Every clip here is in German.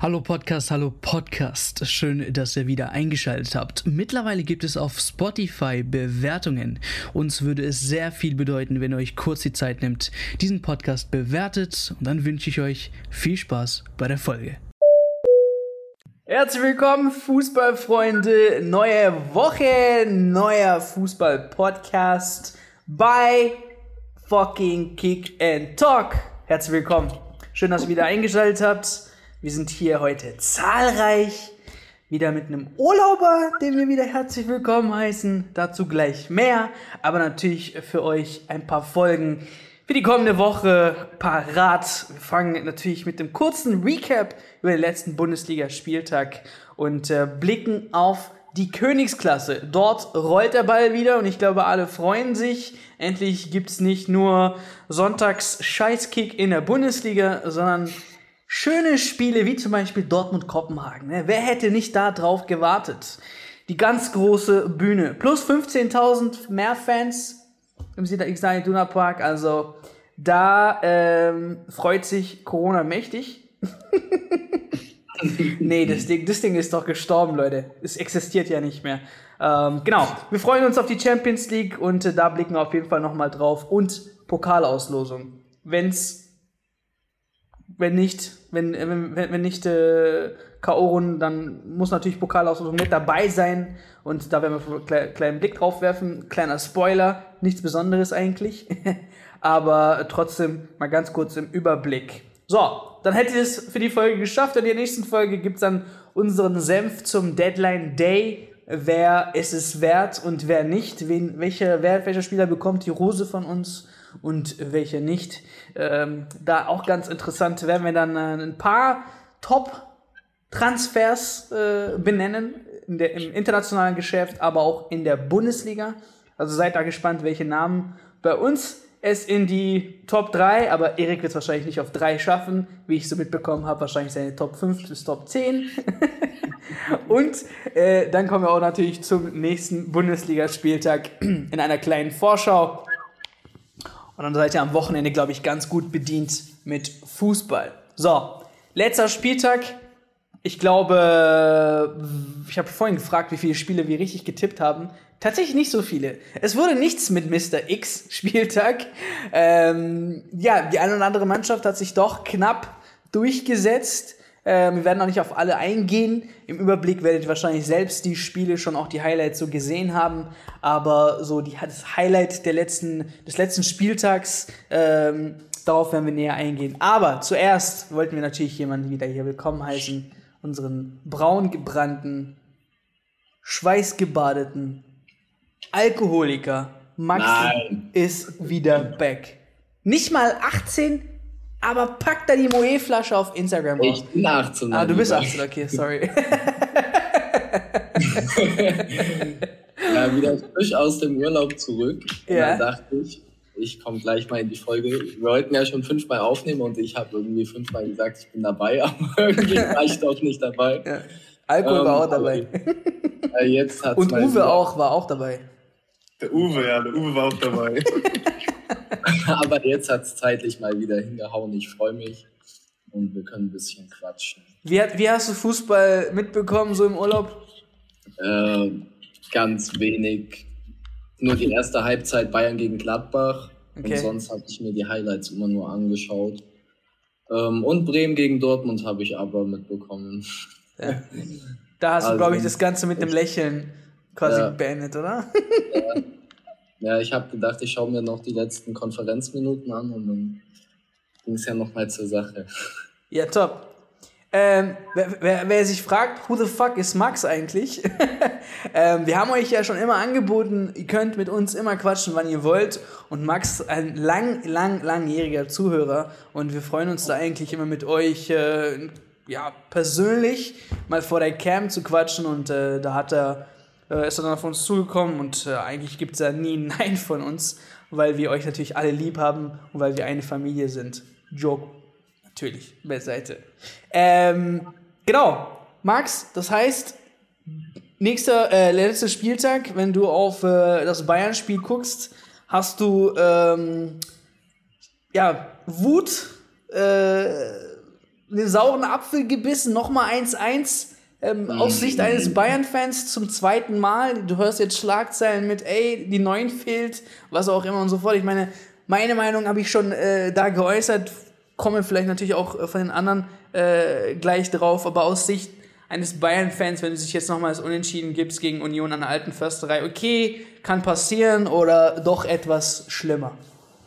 Hallo Podcast, hallo Podcast. Schön, dass ihr wieder eingeschaltet habt. Mittlerweile gibt es auf Spotify Bewertungen. Uns würde es sehr viel bedeuten, wenn ihr euch kurz die Zeit nimmt, diesen Podcast bewertet. Und dann wünsche ich euch viel Spaß bei der Folge. Herzlich willkommen, Fußballfreunde. Neue Woche, neuer Fußball-Podcast bei fucking Kick and Talk. Herzlich willkommen. Schön, dass ihr wieder eingeschaltet habt. Wir sind hier heute zahlreich, wieder mit einem Urlauber, den wir wieder herzlich willkommen heißen. Dazu gleich mehr, aber natürlich für euch ein paar Folgen für die kommende Woche parat. Wir fangen natürlich mit dem kurzen Recap über den letzten Bundesligaspieltag und äh, blicken auf die Königsklasse. Dort rollt der Ball wieder und ich glaube, alle freuen sich. Endlich gibt's nicht nur Sonntags Scheißkick in der Bundesliga, sondern Schöne Spiele wie zum Beispiel Dortmund-Kopenhagen. Ne? Wer hätte nicht da drauf gewartet? Die ganz große Bühne. Plus 15.000 mehr Fans im Sider Duna Park. Also da ähm, freut sich Corona mächtig. nee, das Ding, das Ding ist doch gestorben, Leute. Es existiert ja nicht mehr. Ähm, genau, wir freuen uns auf die Champions League und äh, da blicken wir auf jeden Fall nochmal drauf. Und Pokalauslosung. Wenn's wenn nicht, wenn, wenn, wenn nicht äh, K.O.-Runden, dann muss natürlich Pokalauslosung mit dabei sein. Und da werden wir einen kleinen Blick drauf werfen. Kleiner Spoiler, nichts Besonderes eigentlich. Aber trotzdem mal ganz kurz im Überblick. So, dann hätte ihr es für die Folge geschafft. In der nächsten Folge gibt es dann unseren Senf zum Deadline Day. Wer ist es wert und wer nicht? Wen, welcher, wer, welcher Spieler bekommt die Rose von uns? Und welche nicht. Ähm, da auch ganz interessant werden wir dann äh, ein paar Top-Transfers äh, benennen der, im internationalen Geschäft, aber auch in der Bundesliga. Also seid da gespannt, welche Namen bei uns es in die Top 3, aber Erik wird es wahrscheinlich nicht auf 3 schaffen, wie ich so mitbekommen habe, wahrscheinlich seine Top 5 bis Top 10. Und äh, dann kommen wir auch natürlich zum nächsten Bundesligaspieltag in einer kleinen Vorschau. Und dann seid ihr am Wochenende, glaube ich, ganz gut bedient mit Fußball. So, letzter Spieltag. Ich glaube, ich habe vorhin gefragt, wie viele Spiele wir richtig getippt haben. Tatsächlich nicht so viele. Es wurde nichts mit Mr. X Spieltag. Ähm, ja, die eine oder andere Mannschaft hat sich doch knapp durchgesetzt. Ähm, wir werden auch nicht auf alle eingehen. Im Überblick werdet ihr wahrscheinlich selbst die Spiele schon auch die Highlights so gesehen haben. Aber so die, das Highlight der letzten, des letzten Spieltags, ähm, darauf werden wir näher eingehen. Aber zuerst wollten wir natürlich jemanden wieder hier willkommen heißen. Unseren braungebrannten, schweißgebadeten Alkoholiker Max Nein. ist wieder back. Nicht mal 18, aber pack da die Moe-Flasche auf Instagram raus. Ich bin 18. Ah, du bist 18, okay, sorry. ja, wieder frisch aus dem Urlaub zurück. Ja. Und dann dachte ich, ich komme gleich mal in die Folge. Wir wollten ja schon fünfmal aufnehmen und ich habe irgendwie fünfmal gesagt, ich bin dabei, aber irgendwie war ich doch nicht dabei. Ja. Alkohol ähm, war auch dabei. Äh, jetzt hat's und Uwe auch, war auch dabei. Der Uwe, ja, der Uwe war auch dabei. Aber jetzt hat es zeitlich mal wieder hingehauen. Ich freue mich und wir können ein bisschen quatschen. Wie, wie hast du Fußball mitbekommen, so im Urlaub? Äh, ganz wenig. Nur die erste Halbzeit Bayern gegen Gladbach. Okay. Und sonst habe ich mir die Highlights immer nur angeschaut. Ähm, und Bremen gegen Dortmund habe ich aber mitbekommen. Ja. Da hast also, du, glaube ich, das Ganze mit einem Lächeln quasi ja. beendet, oder? Ja. Ja, ich habe gedacht, ich schaue mir noch die letzten Konferenzminuten an und dann ging es ja nochmal zur Sache. Ja, top. Ähm, wer, wer, wer, sich fragt, who the fuck ist Max eigentlich? ähm, wir haben euch ja schon immer angeboten, ihr könnt mit uns immer quatschen, wann ihr wollt. Und Max, ein lang, lang, langjähriger Zuhörer. Und wir freuen uns da eigentlich immer mit euch, äh, ja, persönlich mal vor der Cam zu quatschen. Und äh, da hat er äh, ist er dann auf uns zugekommen und äh, eigentlich gibt es da nie ein Nein von uns, weil wir euch natürlich alle lieb haben und weil wir eine Familie sind. Joke, natürlich, beiseite. Ähm, genau, Max, das heißt, nächster, äh, letzter Spieltag, wenn du auf äh, das Bayern-Spiel guckst, hast du ähm, ja, Wut, äh, den sauren Apfel gebissen, nochmal 1-1. Ähm, mhm. Aus Sicht eines Bayern-Fans zum zweiten Mal. Du hörst jetzt Schlagzeilen mit, ey, die Neun fehlt, was auch immer und so fort. Ich meine, meine Meinung habe ich schon äh, da geäußert, komme vielleicht natürlich auch äh, von den anderen äh, gleich drauf, aber aus Sicht eines Bayern-Fans, wenn du sich jetzt nochmal das Unentschieden gibst gegen Union an der alten Försterei, okay, kann passieren oder doch etwas schlimmer?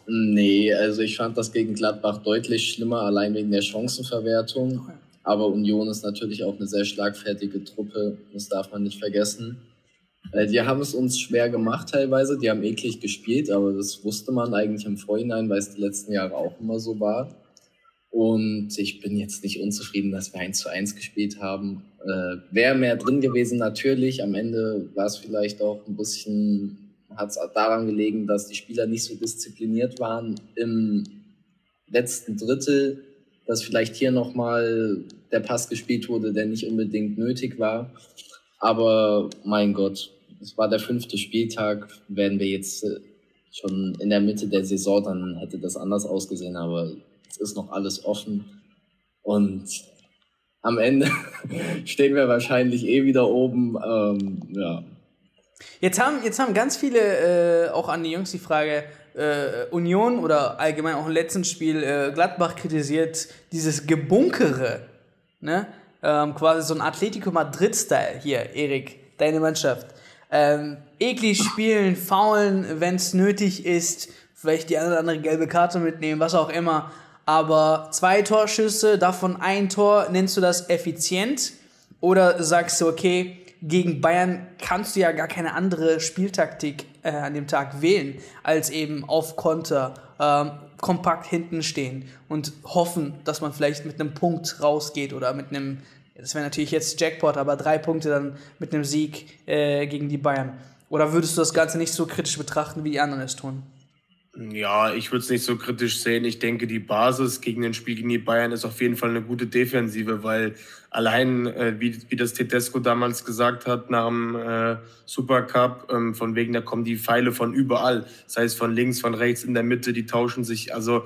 Nee, also ich fand das gegen Gladbach deutlich schlimmer, allein wegen der Chancenverwertung. Aber Union ist natürlich auch eine sehr schlagfertige Truppe, das darf man nicht vergessen. Äh, die haben es uns schwer gemacht teilweise, die haben eklig gespielt, aber das wusste man eigentlich im Vorhinein, weil es die letzten Jahre auch immer so war. Und ich bin jetzt nicht unzufrieden, dass wir 1 zu 1 gespielt haben. Äh, Wäre mehr drin gewesen, natürlich. Am Ende war es vielleicht auch ein bisschen, hat es daran gelegen, dass die Spieler nicht so diszipliniert waren im letzten Drittel, dass vielleicht hier nochmal der Pass gespielt wurde, der nicht unbedingt nötig war. Aber mein Gott, es war der fünfte Spieltag. Werden wir jetzt äh, schon in der Mitte der Saison, dann hätte das anders ausgesehen. Aber es ist noch alles offen. Und am Ende stehen wir wahrscheinlich eh wieder oben. Ähm, ja. Jetzt haben, jetzt haben ganz viele äh, auch an die Jungs die Frage, äh, Union oder allgemein auch im letzten Spiel äh, Gladbach kritisiert, dieses Gebunkere. Ne? Ähm, quasi so ein Atletico Madrid-Style hier, Erik, deine Mannschaft. Ähm, eklig spielen, faulen, wenn es nötig ist, vielleicht die eine oder andere gelbe Karte mitnehmen, was auch immer. Aber zwei Torschüsse, davon ein Tor, nennst du das effizient? Oder sagst du, okay, gegen Bayern kannst du ja gar keine andere Spieltaktik äh, an dem Tag wählen, als eben auf Konter ähm, kompakt hinten stehen und hoffen, dass man vielleicht mit einem Punkt rausgeht oder mit einem, das wäre natürlich jetzt Jackpot, aber drei Punkte dann mit einem Sieg äh, gegen die Bayern. Oder würdest du das Ganze nicht so kritisch betrachten, wie die anderen es tun? Ja, ich würde es nicht so kritisch sehen. Ich denke, die Basis gegen den Spiel gegen die Bayern ist auf jeden Fall eine gute Defensive, weil allein, äh, wie, wie das Tedesco damals gesagt hat nach dem äh, Supercup, ähm, von wegen, da kommen die Pfeile von überall. Das heißt, von links, von rechts, in der Mitte, die tauschen sich. Also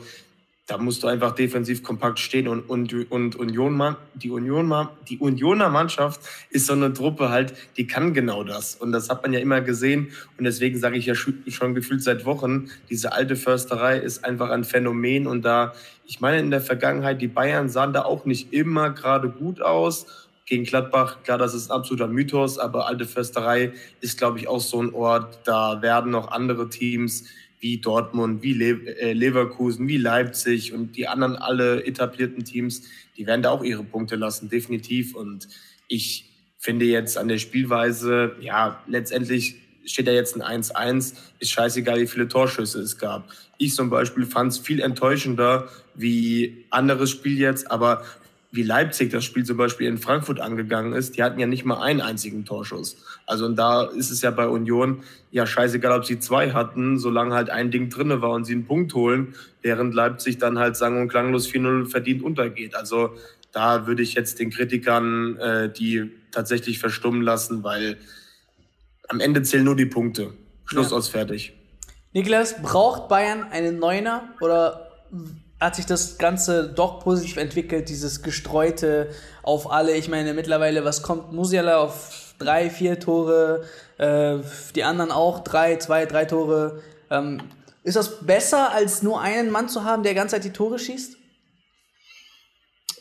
da musst du einfach defensiv kompakt stehen und, und, und Union, die, Union, die Unioner Mannschaft ist so eine Truppe halt, die kann genau das. Und das hat man ja immer gesehen. Und deswegen sage ich ja schon gefühlt seit Wochen, diese alte Försterei ist einfach ein Phänomen. Und da, ich meine, in der Vergangenheit, die Bayern sahen da auch nicht immer gerade gut aus. Gegen Gladbach, klar, das ist ein absoluter Mythos, aber alte Försterei ist, glaube ich, auch so ein Ort, da werden noch andere Teams wie Dortmund, wie äh, Leverkusen, wie Leipzig und die anderen alle etablierten Teams, die werden da auch ihre Punkte lassen, definitiv. Und ich finde jetzt an der Spielweise, ja, letztendlich steht da jetzt ein 1-1, ist scheißegal, wie viele Torschüsse es gab. Ich zum Beispiel fand es viel enttäuschender wie anderes Spiel jetzt, aber wie Leipzig das Spiel zum Beispiel in Frankfurt angegangen ist, die hatten ja nicht mal einen einzigen Torschuss. Also und da ist es ja bei Union ja scheißegal, ob sie zwei hatten, solange halt ein Ding drinne war und sie einen Punkt holen, während Leipzig dann halt sang- und klanglos 4-0 verdient untergeht. Also da würde ich jetzt den Kritikern äh, die tatsächlich verstummen lassen, weil am Ende zählen nur die Punkte. Schluss ja. aus fertig. Niklas, braucht Bayern einen Neuner oder hat sich das Ganze doch positiv entwickelt, dieses gestreute auf alle. Ich meine, mittlerweile, was kommt? Musiala auf drei, vier Tore, äh, die anderen auch drei, zwei, drei Tore. Ähm, ist das besser, als nur einen Mann zu haben, der die ganze Zeit die Tore schießt?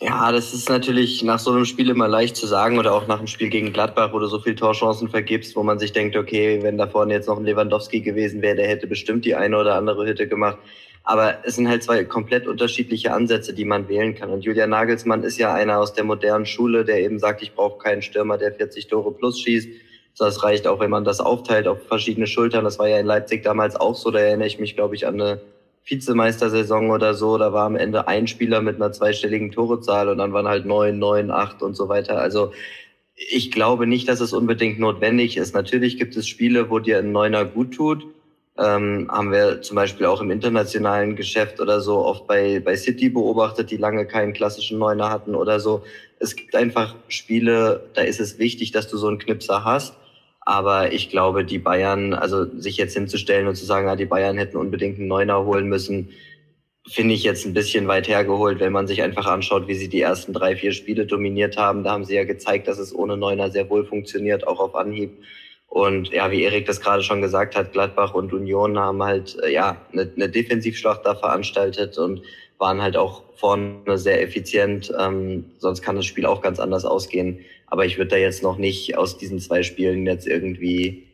Ja, das ist natürlich nach so einem Spiel immer leicht zu sagen oder auch nach einem Spiel gegen Gladbach, wo du so viele Torchancen vergibst, wo man sich denkt, okay, wenn da vorne jetzt noch ein Lewandowski gewesen wäre, der hätte bestimmt die eine oder andere Hütte gemacht. Aber es sind halt zwei komplett unterschiedliche Ansätze, die man wählen kann. Und Julian Nagelsmann ist ja einer aus der modernen Schule, der eben sagt, ich brauche keinen Stürmer, der 40 Tore plus schießt. Das reicht auch, wenn man das aufteilt auf verschiedene Schultern. Das war ja in Leipzig damals auch so. Da erinnere ich mich, glaube ich, an eine Vizemeistersaison oder so. Da war am Ende ein Spieler mit einer zweistelligen Torezahl und dann waren halt neun, neun, acht und so weiter. Also ich glaube nicht, dass es unbedingt notwendig ist. Natürlich gibt es Spiele, wo dir ein Neuner gut tut ähm, haben wir zum Beispiel auch im internationalen Geschäft oder so oft bei, bei City beobachtet, die lange keinen klassischen Neuner hatten oder so. Es gibt einfach Spiele, da ist es wichtig, dass du so einen Knipser hast. Aber ich glaube, die Bayern, also sich jetzt hinzustellen und zu sagen, ah, die Bayern hätten unbedingt einen Neuner holen müssen, finde ich jetzt ein bisschen weit hergeholt, wenn man sich einfach anschaut, wie sie die ersten drei, vier Spiele dominiert haben. Da haben sie ja gezeigt, dass es ohne Neuner sehr wohl funktioniert, auch auf Anhieb. Und ja, wie Erik das gerade schon gesagt hat, Gladbach und Union haben halt äh, ja eine, eine Defensivschlacht da veranstaltet und waren halt auch vorne sehr effizient. Ähm, sonst kann das Spiel auch ganz anders ausgehen. Aber ich würde da jetzt noch nicht aus diesen zwei Spielen jetzt irgendwie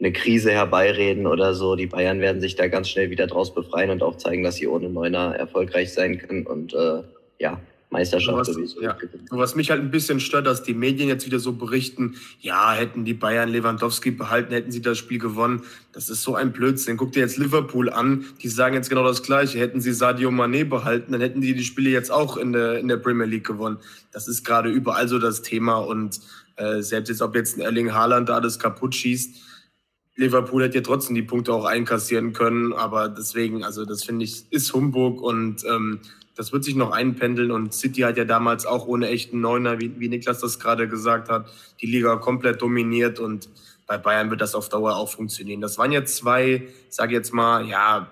eine Krise herbeireden oder so. Die Bayern werden sich da ganz schnell wieder draus befreien und auch zeigen, dass sie ohne Neuner erfolgreich sein können und äh, ja, Meisterschaft was, sowieso. Ja. Was mich halt ein bisschen stört, dass die Medien jetzt wieder so berichten, ja, hätten die Bayern Lewandowski behalten, hätten sie das Spiel gewonnen. Das ist so ein Blödsinn. Guck dir jetzt Liverpool an, die sagen jetzt genau das Gleiche. Hätten sie Sadio Mané behalten, dann hätten die die Spiele jetzt auch in der, in der Premier League gewonnen. Das ist gerade überall so das Thema und äh, selbst jetzt, ob jetzt ein Erling Haaland da alles kaputt schießt, Liverpool hätte ja trotzdem die Punkte auch einkassieren können, aber deswegen, also das finde ich, ist Humbug und ähm, das wird sich noch einpendeln und City hat ja damals auch ohne echten Neuner, wie, wie Niklas das gerade gesagt hat, die Liga komplett dominiert und bei Bayern wird das auf Dauer auch funktionieren. Das waren jetzt zwei, sage jetzt mal, ja,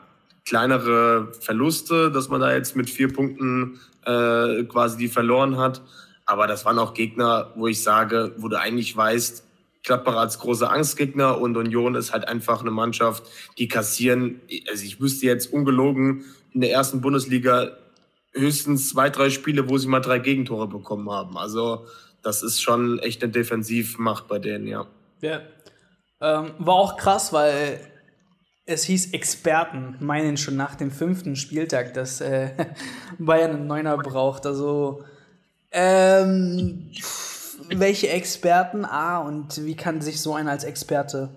kleinere Verluste, dass man da jetzt mit vier Punkten äh, quasi die verloren hat. Aber das waren auch Gegner, wo ich sage, wo du eigentlich weißt, Gladbach als großer Angstgegner und Union ist halt einfach eine Mannschaft, die kassieren. Also ich wüsste jetzt ungelogen in der ersten Bundesliga höchstens zwei, drei Spiele, wo sie mal drei Gegentore bekommen haben. Also das ist schon echt eine Defensivmacht bei denen, ja. Ja. Ähm, war auch krass, weil es hieß, Experten meinen schon nach dem fünften Spieltag, dass äh, Bayern einen Neuner braucht. Also ähm, welche Experten, ah, und wie kann sich so einer als Experte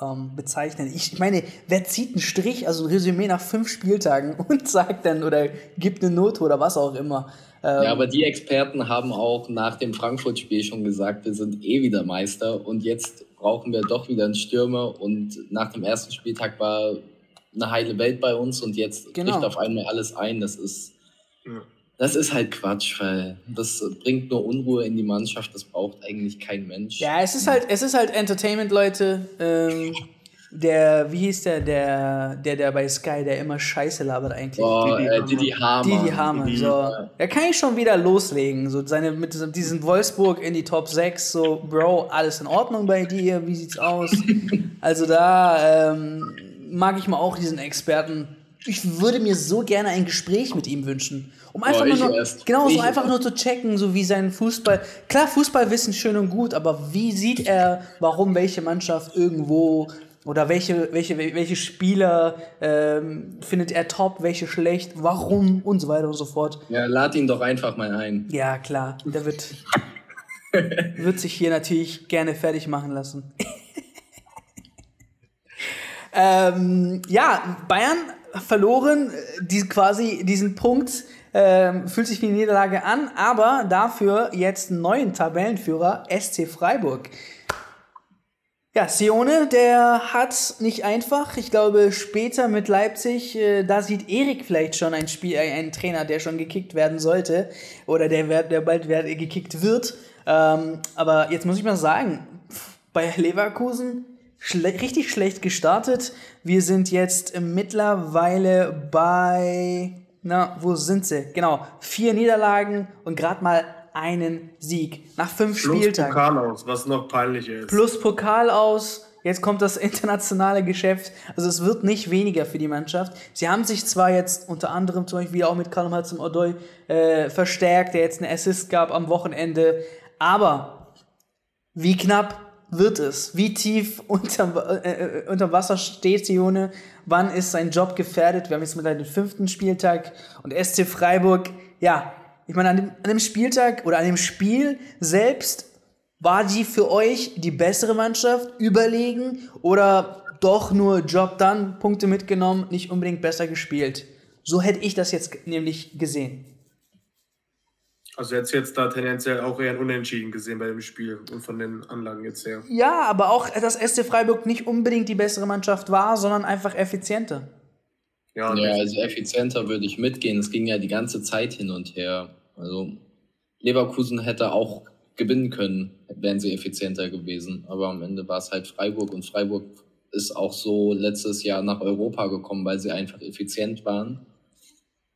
ähm, bezeichnen? Ich, ich meine, wer zieht einen Strich, also ein Resümee nach fünf Spieltagen und sagt dann oder gibt eine Note oder was auch immer? Ähm, ja, aber die Experten haben auch nach dem Frankfurt-Spiel schon gesagt, wir sind eh wieder Meister und jetzt brauchen wir doch wieder einen Stürmer und nach dem ersten Spieltag war eine heile Welt bei uns und jetzt genau. bricht auf einmal alles ein. Das ist ja. Das ist halt Quatsch, weil das bringt nur Unruhe in die Mannschaft, das braucht eigentlich kein Mensch. Ja, es ist halt, es ist halt Entertainment, Leute. Ähm, der, wie hieß der, der, der, der bei Sky, der immer Scheiße labert eigentlich? Oh, Didi, äh, Didi Hamann. Didi Hamann, so. Ja. Da kann ich schon wieder loslegen, so seine, mit diesem Wolfsburg in die Top 6, so, Bro, alles in Ordnung bei dir, wie sieht's aus? also da ähm, mag ich mal auch diesen Experten ich würde mir so gerne ein Gespräch mit ihm wünschen. Um einfach oh, nur, erst. genau, so einfach erst. nur zu checken, so wie sein Fußball. Klar, Fußballwissen schön und gut, aber wie sieht er, warum welche Mannschaft irgendwo oder welche, welche, welche Spieler ähm, findet er top, welche schlecht, warum und so weiter und so fort. Ja, lad ihn doch einfach mal ein. Ja, klar. Der wird, wird sich hier natürlich gerne fertig machen lassen. ähm, ja, Bayern verloren, die quasi diesen Punkt äh, fühlt sich wie eine Niederlage an, aber dafür jetzt einen neuen Tabellenführer SC Freiburg. Ja, Sione, der hat nicht einfach. Ich glaube, später mit Leipzig, äh, da sieht Erik vielleicht schon ein Spiel, äh, einen Trainer, der schon gekickt werden sollte oder der, der bald gekickt wird. Ähm, aber jetzt muss ich mal sagen, bei Leverkusen schle richtig schlecht gestartet. Wir sind jetzt mittlerweile bei, na, wo sind sie? Genau, vier Niederlagen und gerade mal einen Sieg nach fünf Plus Spieltagen. Plus Pokal aus, was noch peinlich ist. Plus Pokal aus. Jetzt kommt das internationale Geschäft. Also es wird nicht weniger für die Mannschaft. Sie haben sich zwar jetzt unter anderem zum Beispiel auch mit Karl zum Odoi äh, verstärkt, der jetzt einen Assist gab am Wochenende. Aber wie knapp wird es? Wie tief unterm, äh, äh, unterm Wasser steht Sione? Wann ist sein Job gefährdet? Wir haben jetzt mit den fünften Spieltag und SC Freiburg, ja, ich meine, an dem, an dem Spieltag oder an dem Spiel selbst war die für euch die bessere Mannschaft überlegen oder doch nur Job dann, Punkte mitgenommen, nicht unbedingt besser gespielt? So hätte ich das jetzt nämlich gesehen. Also jetzt jetzt da tendenziell auch eher ein Unentschieden gesehen bei dem Spiel und von den Anlagen jetzt her. Ja, aber auch, dass SC Freiburg nicht unbedingt die bessere Mannschaft war, sondern einfach effizienter. Ja, ja also effizienter würde ich mitgehen. Es ging ja die ganze Zeit hin und her. Also Leverkusen hätte auch gewinnen können, wären sie effizienter gewesen. Aber am Ende war es halt Freiburg und Freiburg ist auch so letztes Jahr nach Europa gekommen, weil sie einfach effizient waren.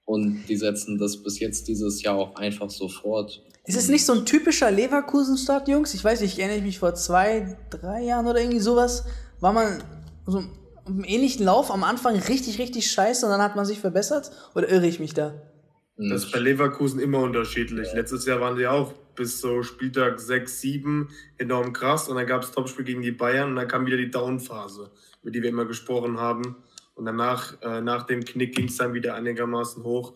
Und die setzen das bis jetzt dieses Jahr auch einfach so fort. Ist es nicht so ein typischer Leverkusen-Start, Jungs? Ich weiß nicht, ich erinnere mich vor zwei, drei Jahren oder irgendwie sowas, war man so im ähnlichen Lauf am Anfang richtig, richtig scheiße und dann hat man sich verbessert? Oder irre ich mich da? Das ist bei Leverkusen immer unterschiedlich. Ja. Letztes Jahr waren die auch bis so Spieltag 6, 7 enorm krass und dann gab es Topspiel gegen die Bayern und dann kam wieder die Down-Phase, über die wir immer gesprochen haben. Und danach, äh, nach dem Knick ging es dann wieder einigermaßen hoch.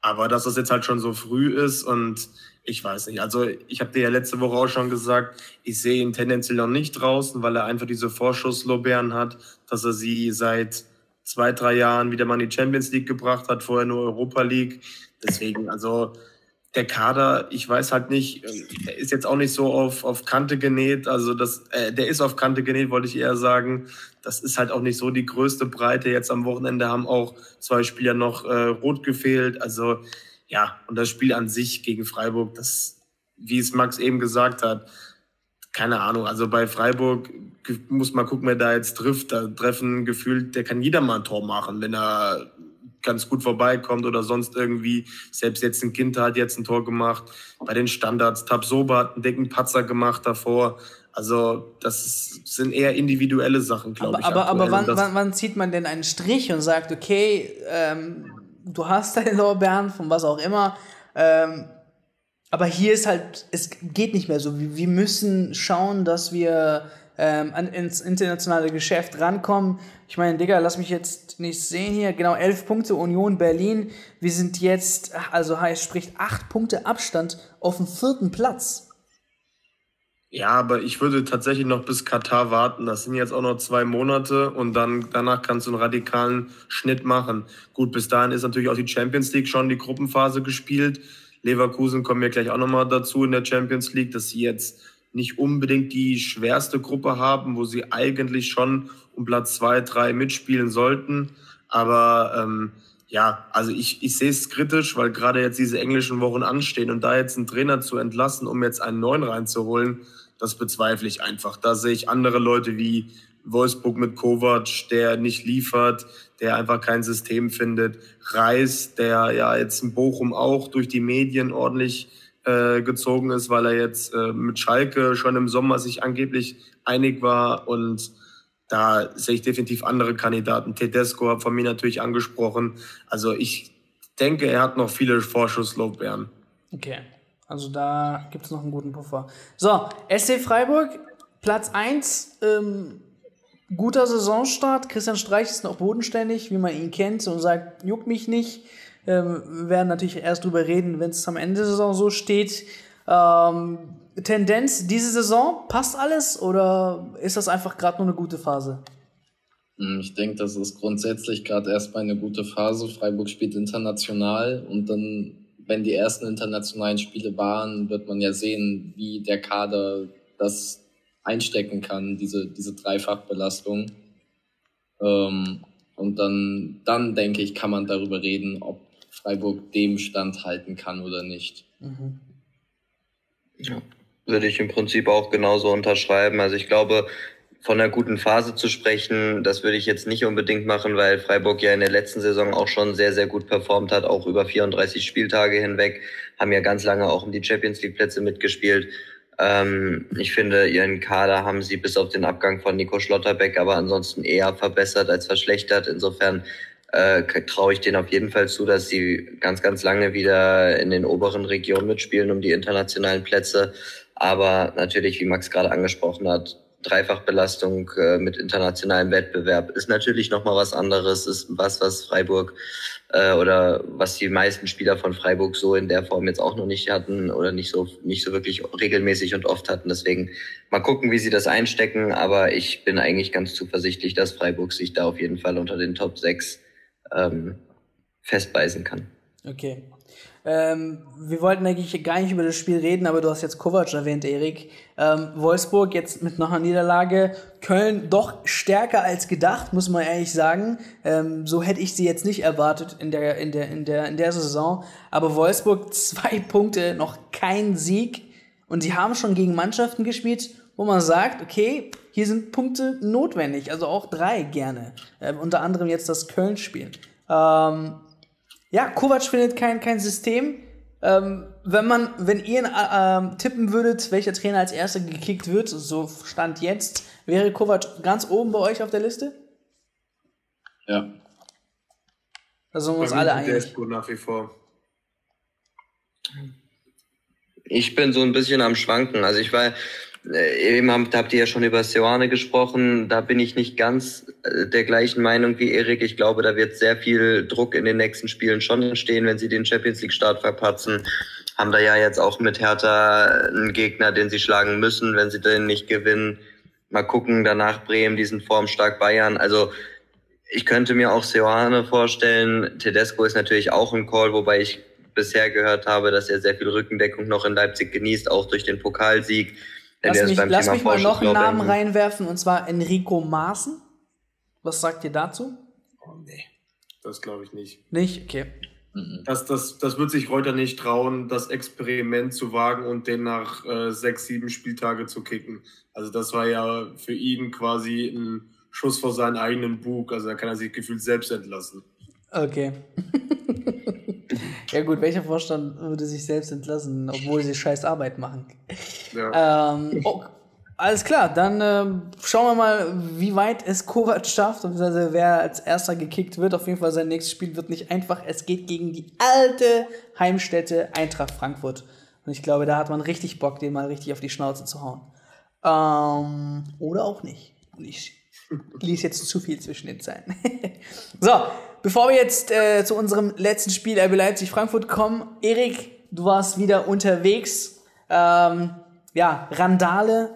Aber dass das jetzt halt schon so früh ist und ich weiß nicht. Also ich habe dir ja letzte Woche auch schon gesagt, ich sehe ihn tendenziell noch nicht draußen, weil er einfach diese Vorschusslorbeeren hat, dass er sie seit zwei, drei Jahren wieder mal in die Champions League gebracht hat, vorher nur Europa League. Deswegen, also der Kader, ich weiß halt nicht, der ist jetzt auch nicht so auf, auf Kante genäht. Also das, äh, der ist auf Kante genäht, wollte ich eher sagen. Das ist halt auch nicht so die größte Breite. Jetzt am Wochenende haben auch zwei Spieler noch äh, rot gefehlt. Also ja, und das Spiel an sich gegen Freiburg, das, wie es Max eben gesagt hat, keine Ahnung. Also bei Freiburg muss man gucken, wer da jetzt trifft. Da treffen gefühlt, der kann jeder mal ein Tor machen, wenn er ganz gut vorbeikommt oder sonst irgendwie. Selbst jetzt ein Kind hat jetzt ein Tor gemacht. Bei den Standards, Tabsoba hat einen dicken Patzer gemacht davor. Also das sind eher individuelle Sachen, glaube ich. Aber, aber wann, wann, wann, zieht man denn einen Strich und sagt, okay, ähm, du hast deine Lorbeeren von was auch immer, ähm, aber hier ist halt, es geht nicht mehr so. Wir müssen schauen, dass wir ähm, ins internationale Geschäft rankommen. Ich meine, Digga, lass mich jetzt nicht sehen hier. Genau, elf Punkte Union Berlin. Wir sind jetzt, also heißt, sprich, acht Punkte Abstand auf dem vierten Platz. Ja, aber ich würde tatsächlich noch bis Katar warten. Das sind jetzt auch noch zwei Monate und dann danach kannst du einen radikalen Schnitt machen. Gut, bis dahin ist natürlich auch die Champions League schon die Gruppenphase gespielt. Leverkusen kommen wir gleich auch nochmal dazu in der Champions League, dass sie jetzt nicht unbedingt die schwerste Gruppe haben, wo sie eigentlich schon um Platz zwei, drei mitspielen sollten. Aber ähm, ja, also ich, ich sehe es kritisch, weil gerade jetzt diese englischen Wochen anstehen und da jetzt einen Trainer zu entlassen, um jetzt einen neuen reinzuholen, das bezweifle ich einfach. Da sehe ich andere Leute wie Wolfsburg mit Kovac, der nicht liefert, der einfach kein System findet. Reis, der ja jetzt in Bochum auch durch die Medien ordentlich äh, gezogen ist, weil er jetzt äh, mit Schalke schon im Sommer sich angeblich einig war und da sehe ich definitiv andere Kandidaten. Tedesco hat von mir natürlich angesprochen. Also ich denke, er hat noch viele Vorschusslobbeeren. Okay, also da gibt es noch einen guten Puffer. So, SC Freiburg, Platz 1, ähm, guter Saisonstart. Christian Streich ist noch bodenständig, wie man ihn kennt und sagt, juckt mich nicht. Ähm, werden natürlich erst drüber reden, wenn es am Ende der Saison so steht. Ähm, Tendenz diese Saison, passt alles oder ist das einfach gerade nur eine gute Phase? Hm, ich denke, das ist grundsätzlich gerade erstmal eine gute Phase. Freiburg spielt international und dann, wenn die ersten internationalen Spiele waren, wird man ja sehen, wie der Kader das einstecken kann, diese, diese Dreifachbelastung. Ähm, und dann, dann denke ich, kann man darüber reden, ob Freiburg dem standhalten kann oder nicht. Mhm. Ja, würde ich im Prinzip auch genauso unterschreiben. Also ich glaube, von einer guten Phase zu sprechen, das würde ich jetzt nicht unbedingt machen, weil Freiburg ja in der letzten Saison auch schon sehr, sehr gut performt hat, auch über 34 Spieltage hinweg, haben ja ganz lange auch um die Champions League Plätze mitgespielt. Ähm, ich finde, ihren Kader haben sie bis auf den Abgang von Nico Schlotterbeck aber ansonsten eher verbessert als verschlechtert. Insofern äh, traue ich denen auf jeden Fall zu, dass sie ganz, ganz lange wieder in den oberen Regionen mitspielen um die internationalen Plätze. Aber natürlich, wie Max gerade angesprochen hat, Dreifachbelastung äh, mit internationalem Wettbewerb ist natürlich nochmal was anderes, ist was, was Freiburg äh, oder was die meisten Spieler von Freiburg so in der Form jetzt auch noch nicht hatten oder nicht so, nicht so wirklich regelmäßig und oft hatten. Deswegen mal gucken, wie sie das einstecken. Aber ich bin eigentlich ganz zuversichtlich, dass Freiburg sich da auf jeden Fall unter den Top 6 ähm, festbeißen kann. Okay. Ähm, wir wollten eigentlich gar nicht über das Spiel reden, aber du hast jetzt Kovac erwähnt, Erik. Ähm, Wolfsburg jetzt mit noch einer Niederlage. Köln doch stärker als gedacht, muss man ehrlich sagen. Ähm, so hätte ich sie jetzt nicht erwartet in der, in der, in der, in der Saison. Aber Wolfsburg zwei Punkte, noch kein Sieg. Und sie haben schon gegen Mannschaften gespielt, wo man sagt, okay, hier sind Punkte notwendig, also auch drei gerne. Äh, unter anderem jetzt das Köln-Spiel. Ähm, Ja, Kovac findet kein, kein System. Ähm, wenn man, wenn ihr äh, tippen würdet, welcher Trainer als erster gekickt wird, so stand jetzt, wäre Kovac ganz oben bei euch auf der Liste? Ja. Da sind wir uns alle einig. nach wie vor. Ich bin so ein bisschen am Schwanken. Also ich war, eben habt, habt ihr ja schon über Seoane gesprochen. Da bin ich nicht ganz äh, der gleichen Meinung wie Erik. Ich glaube, da wird sehr viel Druck in den nächsten Spielen schon entstehen, wenn sie den Champions League Start verpatzen. Haben da ja jetzt auch mit Hertha einen Gegner, den sie schlagen müssen, wenn sie den nicht gewinnen. Mal gucken, danach Bremen, diesen formstark Bayern. Also ich könnte mir auch Seoane vorstellen. Tedesco ist natürlich auch ein Call, wobei ich bisher gehört habe, dass er sehr viel Rückendeckung noch in Leipzig genießt, auch durch den Pokalsieg. Lass mich, lass mich mal noch einen Namen reinwerfen, und zwar Enrico Maaßen. Was sagt ihr dazu? Oh, nee, das glaube ich nicht. Nicht? Okay. Mhm. Das, das, das wird sich Reuter nicht trauen, das Experiment zu wagen und den nach äh, sechs, sieben Spieltage zu kicken. Also das war ja für ihn quasi ein Schuss vor seinen eigenen Bug. Also da kann er sich gefühlt selbst entlassen. Okay. ja gut, welcher Vorstand würde sich selbst entlassen, obwohl sie scheiß Arbeit machen? Ja. Ähm, oh, alles klar, dann äh, schauen wir mal, wie weit es Kovac schafft, beziehungsweise wer als erster gekickt wird. Auf jeden Fall sein nächstes Spiel wird nicht einfach. Es geht gegen die alte Heimstätte Eintracht Frankfurt. Und ich glaube, da hat man richtig Bock, den mal richtig auf die Schnauze zu hauen. Ähm, oder auch nicht. Und ich lese jetzt zu viel zwischen den Zeilen. so, bevor wir jetzt äh, zu unserem letzten Spiel RB Leipzig-Frankfurt kommen, Erik, du warst wieder unterwegs. Ähm, ja, Randale.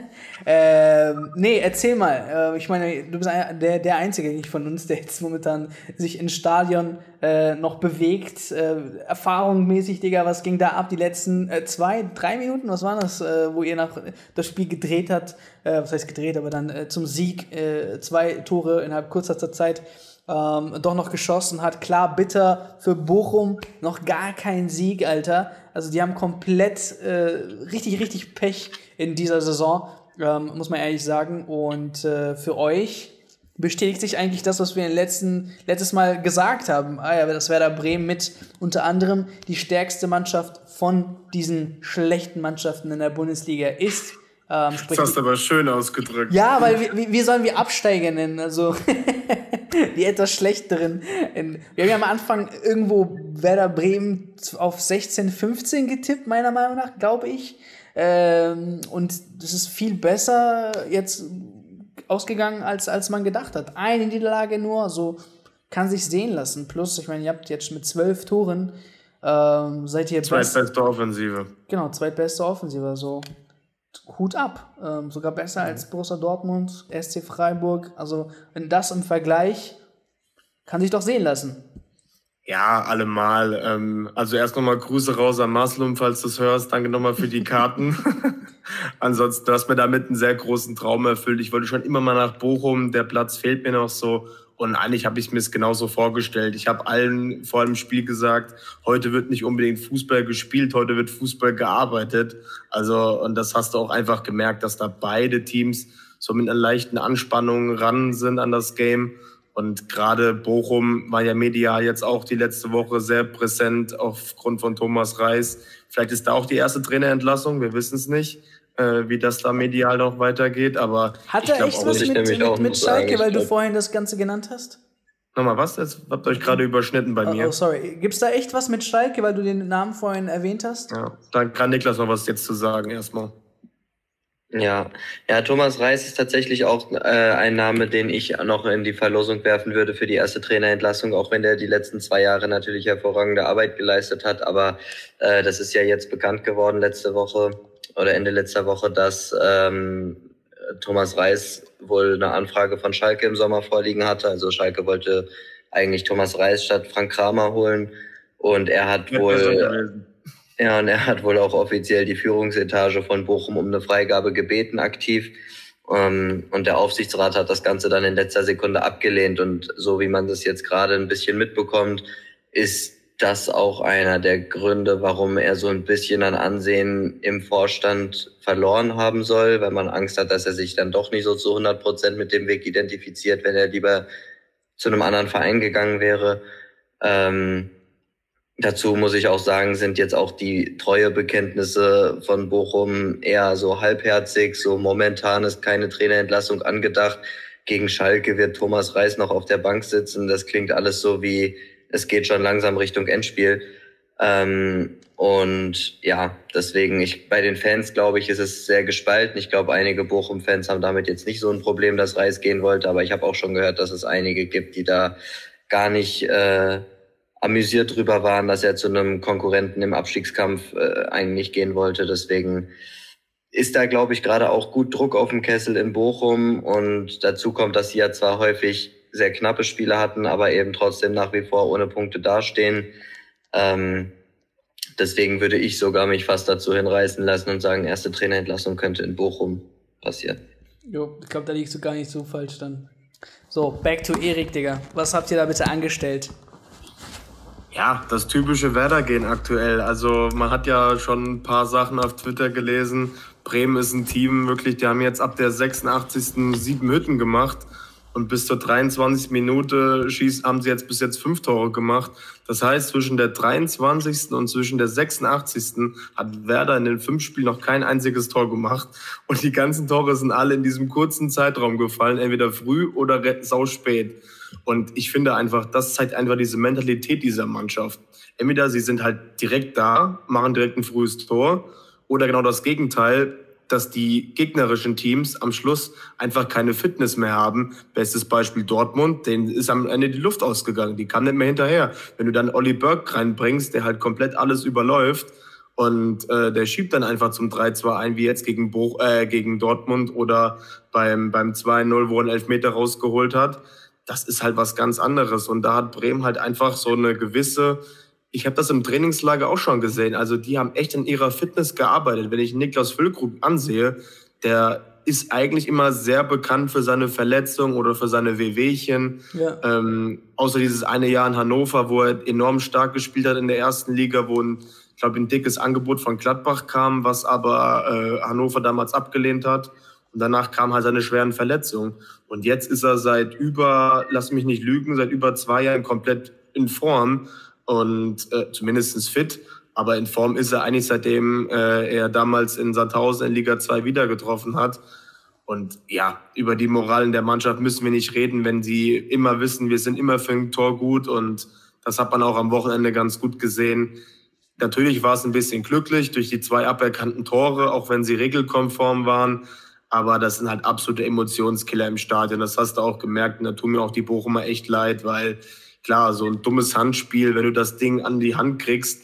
ähm, nee, erzähl mal. Äh, ich meine, du bist der, der Einzige nicht von uns, der jetzt momentan sich ins Stadion äh, noch bewegt. Äh, erfahrungsmäßig, Digga, was ging da ab? Die letzten äh, zwei, drei Minuten, was war das, äh, wo ihr nach das Spiel gedreht habt? Äh, was heißt gedreht, aber dann äh, zum Sieg äh, zwei Tore innerhalb kürzester Zeit ähm, doch noch geschossen hat. Klar, bitter für Bochum, noch gar kein Sieg, Alter. Also die haben komplett äh, richtig, richtig Pech in dieser Saison, ähm, muss man ehrlich sagen. Und äh, für euch bestätigt sich eigentlich das, was wir in letzten, letztes Mal gesagt haben. Ah ja, das Werder Bremen mit unter anderem die stärkste Mannschaft von diesen schlechten Mannschaften in der Bundesliga ist. Ähm, das hast du aber schön ausgedrückt. Ja, weil wie, wie sollen wir Absteiger nennen? Also die etwas schlechteren. Wir haben ja am Anfang irgendwo Werder Bremen auf 16, 15 getippt, meiner Meinung nach, glaube ich. Ähm, und das ist viel besser jetzt ausgegangen, als, als man gedacht hat. Eine Niederlage nur, so kann sich sehen lassen. Plus, ich meine, ihr habt jetzt mit zwölf Toren ähm, seid ihr Zweitbeste Offensive. Genau, zweitbeste Offensive. So Hut ab. Ähm, sogar besser als mhm. Borussia Dortmund, SC Freiburg. Also, wenn das im Vergleich kann sich doch sehen lassen. Ja, allemal. Ähm, also erst nochmal Grüße raus an Maslum, falls du es hörst. Danke nochmal für die Karten. Ansonsten, du hast mir damit einen sehr großen Traum erfüllt. Ich wollte schon immer mal nach Bochum. Der Platz fehlt mir noch so. Und eigentlich habe ich mir es genauso vorgestellt. Ich habe allen vor dem Spiel gesagt, heute wird nicht unbedingt Fußball gespielt, heute wird Fußball gearbeitet. Also, und das hast du auch einfach gemerkt, dass da beide Teams so mit einer leichten Anspannung ran sind an das Game. Und gerade Bochum war ja medial jetzt auch die letzte Woche sehr präsent aufgrund von Thomas Reis. Vielleicht ist da auch die erste Trainerentlassung, wir wissen es nicht äh, wie das da medial noch weitergeht. Aber hat er echt was mit, mit, mit Schalke, weil du vorhin das Ganze genannt hast? Nochmal was? Jetzt habt ihr euch gerade überschnitten bei oh, mir. Oh, sorry. Gibt es da echt was mit Schalke, weil du den Namen vorhin erwähnt hast? Ja, dann kann Niklas noch was jetzt zu sagen erstmal. Ja, ja, Thomas Reis ist tatsächlich auch äh, ein Name, den ich noch in die Verlosung werfen würde für die erste Trainerentlassung, auch wenn der die letzten zwei Jahre natürlich hervorragende Arbeit geleistet hat. Aber äh, das ist ja jetzt bekannt geworden letzte Woche oder Ende letzter Woche, dass ähm, Thomas Reis wohl eine Anfrage von Schalke im Sommer vorliegen hatte. Also Schalke wollte eigentlich Thomas Reis statt Frank Kramer holen und er hat wohl ja und er hat wohl auch offiziell die Führungsetage von Bochum um eine Freigabe gebeten aktiv. Ähm, und der Aufsichtsrat hat das Ganze dann in letzter Sekunde abgelehnt. Und so wie man das jetzt gerade ein bisschen mitbekommt, ist das auch einer der Gründe, warum er so ein bisschen an Ansehen im Vorstand verloren haben soll, weil man Angst hat, dass er sich dann doch nicht so zu 100 Prozent mit dem Weg identifiziert, wenn er lieber zu einem anderen Verein gegangen wäre. Ähm, Dazu muss ich auch sagen, sind jetzt auch die Treuebekenntnisse von Bochum eher so halbherzig. So momentan ist keine Trainerentlassung angedacht. Gegen Schalke wird Thomas Reis noch auf der Bank sitzen. Das klingt alles so wie, es geht schon langsam Richtung Endspiel. Ähm, und ja, deswegen, ich, bei den Fans, glaube ich, ist es sehr gespalten. Ich glaube, einige Bochum-Fans haben damit jetzt nicht so ein Problem, dass Reis gehen wollte. Aber ich habe auch schon gehört, dass es einige gibt, die da gar nicht äh, amüsiert drüber waren, dass er zu einem Konkurrenten im Abstiegskampf äh, eigentlich gehen wollte. Deswegen ist da, glaube ich, gerade auch gut Druck auf dem Kessel in Bochum. Und dazu kommt, dass sie ja zwar häufig sehr knappe Spiele hatten, aber eben trotzdem nach wie vor ohne Punkte dastehen. Ähm, deswegen würde ich sogar mich fast dazu hinreißen lassen und sagen, erste Trainerentlassung könnte in Bochum passieren. Jo, ich glaube, da liegst du gar nicht so falsch dann. So, back to Erik, Digga. Was habt ihr da bitte angestellt? Ja, das typische Werder-Gehen aktuell. Also man hat ja schon ein paar Sachen auf Twitter gelesen. Bremen ist ein Team, wirklich, die haben jetzt ab der 86. sieben Hütten gemacht. Und bis zur 23. Minute schießt, haben sie jetzt bis jetzt fünf Tore gemacht. Das heißt, zwischen der 23. und zwischen der 86. hat Werder in den fünf Spielen noch kein einziges Tor gemacht. Und die ganzen Tore sind alle in diesem kurzen Zeitraum gefallen, entweder früh oder sau spät. Und ich finde einfach, das zeigt einfach diese Mentalität dieser Mannschaft. Entweder sie sind halt direkt da, machen direkt ein frühes Tor, oder genau das Gegenteil, dass die gegnerischen Teams am Schluss einfach keine Fitness mehr haben. Bestes Beispiel Dortmund, denen ist am Ende die Luft ausgegangen. Die kam nicht mehr hinterher. Wenn du dann Olli Burke reinbringst, der halt komplett alles überläuft und äh, der schiebt dann einfach zum 3-2 ein, wie jetzt gegen, Bo äh, gegen Dortmund oder beim, beim 2-0, wo er einen Elfmeter rausgeholt hat, das ist halt was ganz anderes. Und da hat Bremen halt einfach so eine gewisse, ich habe das im Trainingslager auch schon gesehen, also die haben echt in ihrer Fitness gearbeitet. Wenn ich Niklas Füllkrug ansehe, der ist eigentlich immer sehr bekannt für seine Verletzung oder für seine Wehwehchen. Ja. Ähm, außer dieses eine Jahr in Hannover, wo er enorm stark gespielt hat in der ersten Liga, wo ein, ich glaube, ein dickes Angebot von Gladbach kam, was aber äh, Hannover damals abgelehnt hat. Und danach kam halt seine schweren Verletzungen. Und jetzt ist er seit über, lass mich nicht lügen, seit über zwei Jahren komplett in Form und äh, zumindest fit. Aber in Form ist er eigentlich seitdem äh, er damals in Sandhausen in Liga 2 wieder getroffen hat. Und ja, über die Moralen der Mannschaft müssen wir nicht reden, wenn sie immer wissen, wir sind immer für ein Tor gut. Und das hat man auch am Wochenende ganz gut gesehen. Natürlich war es ein bisschen glücklich durch die zwei aberkannten Tore, auch wenn sie regelkonform waren. Aber das sind halt absolute Emotionskiller im Stadion. Das hast du auch gemerkt. Und da tun mir auch die Bochumer echt leid, weil klar, so ein dummes Handspiel, wenn du das Ding an die Hand kriegst,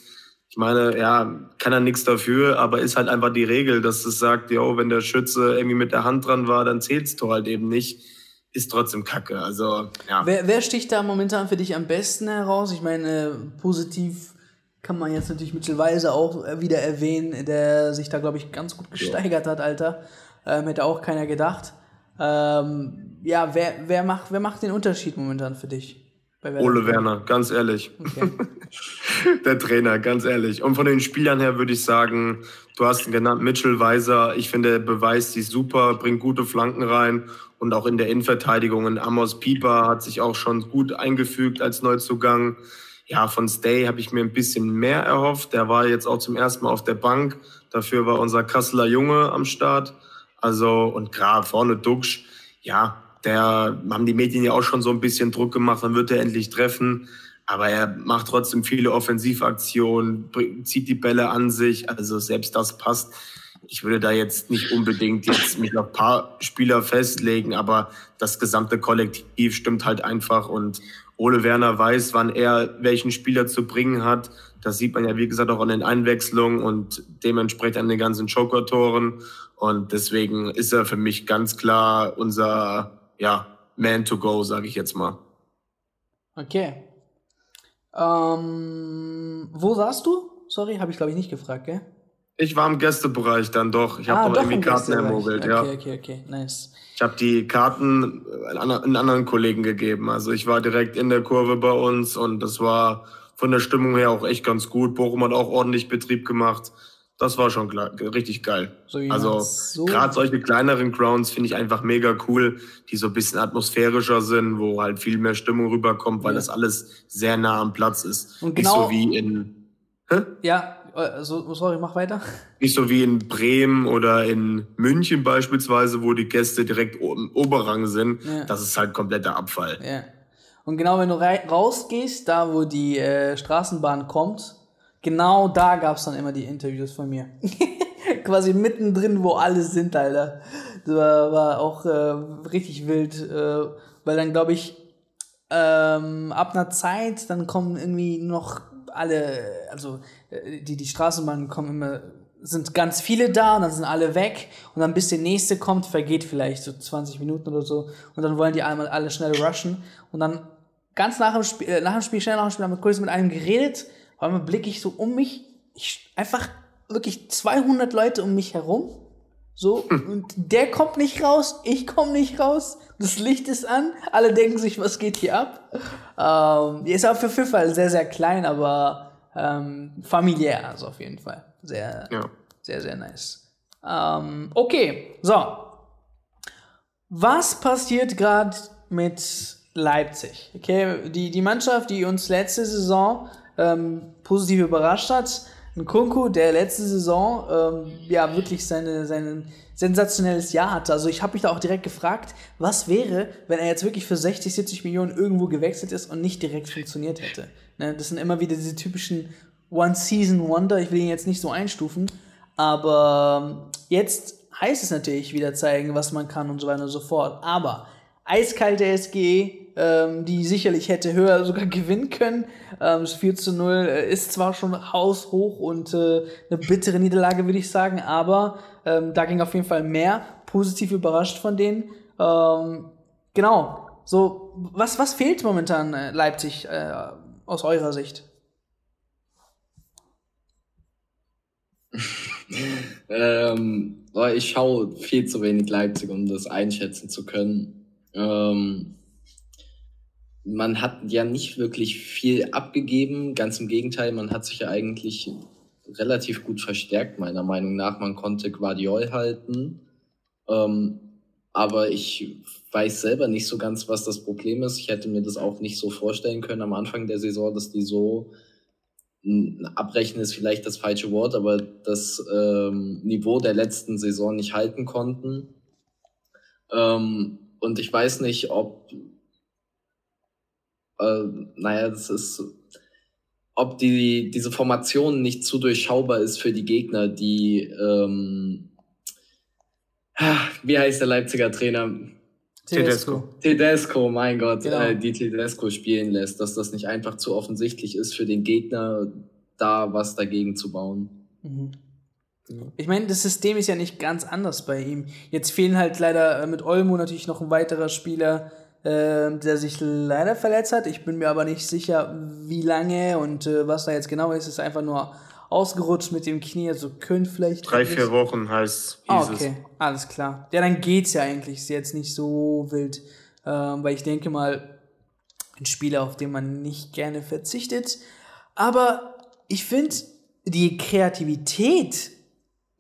ich meine, ja, kann er nichts dafür, aber ist halt einfach die Regel, dass es sagt, jo, wenn der Schütze irgendwie mit der Hand dran war, dann zählst du halt eben nicht. Ist trotzdem kacke. Also, ja. Wer, wer sticht da momentan für dich am besten heraus? Ich meine, positiv kann man jetzt natürlich mittelweise auch wieder erwähnen, der sich da, glaube ich, ganz gut gesteigert ja. hat, Alter. Ähm, hätte auch keiner gedacht. Ähm, ja, wer, wer, macht, wer macht den Unterschied momentan für dich? Ole Werner, ganz ehrlich. Okay. Der Trainer, ganz ehrlich. Und von den Spielern her würde ich sagen, du hast ihn genannt, Mitchell Weiser. Ich finde, er beweist sich super, bringt gute Flanken rein. Und auch in der Innenverteidigung. Und Amos Pieper hat sich auch schon gut eingefügt als Neuzugang. Ja, von Stay habe ich mir ein bisschen mehr erhofft. Der war jetzt auch zum ersten Mal auf der Bank. Dafür war unser Kasseler Junge am Start. Also, und gerade vorne Duxch, ja, der haben die Medien ja auch schon so ein bisschen Druck gemacht, dann wird er endlich treffen. Aber er macht trotzdem viele Offensivaktionen, zieht die Bälle an sich. Also selbst das passt. Ich würde da jetzt nicht unbedingt jetzt mich auf paar Spieler festlegen, aber das gesamte Kollektiv stimmt halt einfach und Ole Werner weiß, wann er welchen Spieler zu bringen hat. Das sieht man ja, wie gesagt, auch an den Einwechslungen und dementsprechend an den ganzen Joker-Toren. Und deswegen ist er für mich ganz klar unser ja, Man to go, sage ich jetzt mal. Okay. Ähm, wo saßt du? Sorry, habe ich glaube ich nicht gefragt, gell? Ich war im Gästebereich dann doch. Ich habe ah, noch irgendwie Karten ermogelt, okay, ja. Okay, okay, okay, nice. Ich habe die Karten einen anderen Kollegen gegeben. Also ich war direkt in der Kurve bei uns und das war von der Stimmung her auch echt ganz gut. Bochum hat auch ordentlich Betrieb gemacht. Das war schon richtig geil. So also so gerade solche kleineren Grounds finde ich einfach mega cool, die so ein bisschen atmosphärischer sind, wo halt viel mehr Stimmung rüberkommt, weil ja. das alles sehr nah am Platz ist. Und genau, Nicht so wie in. Hä? Ja, also, sorry, mach weiter. Nicht so wie in Bremen oder in München beispielsweise, wo die Gäste direkt im Oberrang sind. Ja. Das ist halt kompletter Abfall. Ja. Und genau wenn du rausgehst, da wo die äh, Straßenbahn kommt, genau da gab's dann immer die Interviews von mir. Quasi mittendrin, wo alle sind, Alter. Das war, war auch äh, richtig wild, äh, weil dann glaube ich ähm, ab einer Zeit, dann kommen irgendwie noch alle, also äh, die, die Straßenbahnen kommen immer, sind ganz viele da und dann sind alle weg und dann bis der nächste kommt, vergeht vielleicht so 20 Minuten oder so und dann wollen die einmal alle schnell rushen und dann ganz nach dem Spiel, äh, nach dem Spiel, schnell nach dem Spiel, haben wir kurz mit einem geredet, auf einmal blicke ich so um mich, ich, einfach wirklich 200 Leute um mich herum, so, hm. und der kommt nicht raus, ich komme nicht raus, das Licht ist an, alle denken sich, was geht hier ab? Ähm, ist auch für FIFA sehr, sehr klein, aber ähm, familiär, also auf jeden Fall. Sehr, ja. sehr, sehr nice. Ähm, okay, so. Was passiert gerade mit Leipzig. Okay, die, die Mannschaft, die uns letzte Saison ähm, positiv überrascht hat, ein der letzte Saison ähm, ja wirklich seine, sein sensationelles Jahr hatte. Also ich habe mich da auch direkt gefragt, was wäre, wenn er jetzt wirklich für 60, 70 Millionen irgendwo gewechselt ist und nicht direkt funktioniert hätte. Ne? Das sind immer wieder diese typischen One-Season-Wonder. Ich will ihn jetzt nicht so einstufen, aber jetzt heißt es natürlich wieder zeigen, was man kann und so weiter und so fort. Aber eiskalte SG, ähm, die sicherlich hätte höher sogar gewinnen können. Ähm, das 4 zu 0 äh, ist zwar schon haushoch und äh, eine bittere Niederlage, würde ich sagen, aber ähm, da ging auf jeden Fall mehr. Positiv überrascht von denen. Ähm, genau. So, was, was fehlt momentan äh, Leipzig äh, aus eurer Sicht? ähm, ich schaue viel zu wenig Leipzig, um das einschätzen zu können. Ähm, man hat ja nicht wirklich viel abgegeben, ganz im Gegenteil, man hat sich ja eigentlich relativ gut verstärkt, meiner Meinung nach. Man konnte Guardiol halten, ähm, aber ich weiß selber nicht so ganz, was das Problem ist. Ich hätte mir das auch nicht so vorstellen können am Anfang der Saison, dass die so abbrechen ist vielleicht das falsche Wort, aber das ähm, Niveau der letzten Saison nicht halten konnten. Ähm, und ich weiß nicht, ob äh, naja, das ist, ob die, diese Formation nicht zu durchschaubar ist für die Gegner, die, ähm, wie heißt der Leipziger Trainer? Tedesco. Tedesco, mein Gott, genau. äh, die Tedesco spielen lässt, dass das nicht einfach zu offensichtlich ist für den Gegner, da was dagegen zu bauen. Mhm. Ich meine, das System ist ja nicht ganz anders bei ihm. Jetzt fehlen halt leider äh, mit Olmo natürlich noch ein weiterer Spieler, äh, der sich leider verletzt hat. Ich bin mir aber nicht sicher, wie lange und äh, was da jetzt genau ist. Ist einfach nur ausgerutscht mit dem Knie, also könnte vielleicht. Drei, vier Wochen heißt ah, okay, alles klar. Ja, dann geht's ja eigentlich. Ist jetzt nicht so wild, äh, weil ich denke mal, ein Spieler, auf den man nicht gerne verzichtet. Aber ich finde, die Kreativität,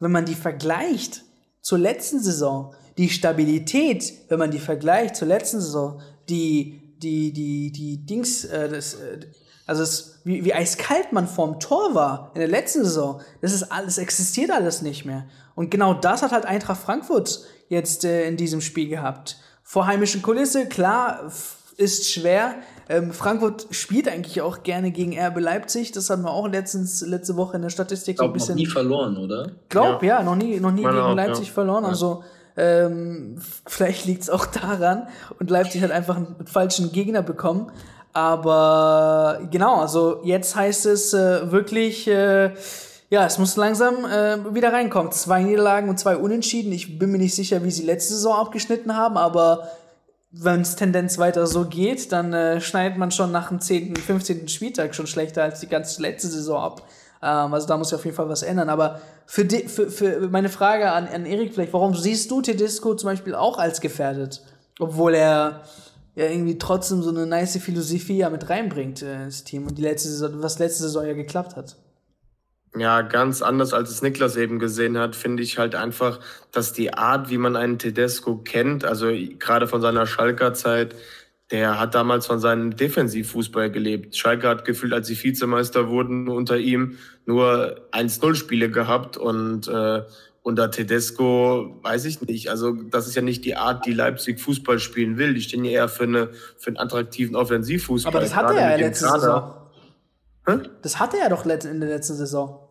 wenn man die vergleicht zur letzten Saison, die Stabilität, wenn man die vergleicht zur letzten Saison, die, die, die, die Dings, äh, das, äh, also es, wie, wie eiskalt man vorm Tor war in der letzten Saison, das ist alles, existiert alles nicht mehr. Und genau das hat halt Eintracht Frankfurt jetzt äh, in diesem Spiel gehabt. Vor heimischen Kulisse, klar, ist schwer. Ähm, Frankfurt spielt eigentlich auch gerne gegen RB Leipzig. Das haben wir auch letztens, letzte Woche in der Statistik so ein bisschen. Noch nie verloren, oder? Glaub, ja, ja noch nie, noch nie gegen auch, Leipzig ja. verloren. Also ähm, vielleicht liegt es auch daran und Leipzig hat einfach einen falschen Gegner bekommen. Aber genau, also jetzt heißt es äh, wirklich, äh, ja, es muss langsam äh, wieder reinkommen. Zwei Niederlagen und zwei Unentschieden. Ich bin mir nicht sicher, wie sie letzte Saison abgeschnitten haben, aber wenn es Tendenz weiter so geht, dann äh, schneidet man schon nach dem 10., 15. Spieltag schon schlechter als die ganze letzte Saison ab. Ähm, also da muss sich auf jeden Fall was ändern. Aber für, die, für, für meine Frage an, an Erik vielleicht, warum siehst du Tedesco zum Beispiel auch als gefährdet? Obwohl er ja irgendwie trotzdem so eine nice Philosophie ja mit reinbringt äh, ins Team und die letzte Saison, was letzte Saison ja geklappt hat. Ja, ganz anders als es Niklas eben gesehen hat, finde ich halt einfach, dass die Art, wie man einen Tedesco kennt, also gerade von seiner Schalker Zeit, der hat damals von seinem Defensivfußball gelebt. Schalke hat gefühlt, als sie Vizemeister wurden unter ihm, nur 1-0-Spiele gehabt und äh, unter Tedesco weiß ich nicht. Also das ist ja nicht die Art, die Leipzig Fußball spielen will. Die stehen ja eher für, eine, für einen attraktiven Offensivfußball. Aber das hatte er ja letzte Saison. Hä? Das hatte er doch in der letzten Saison.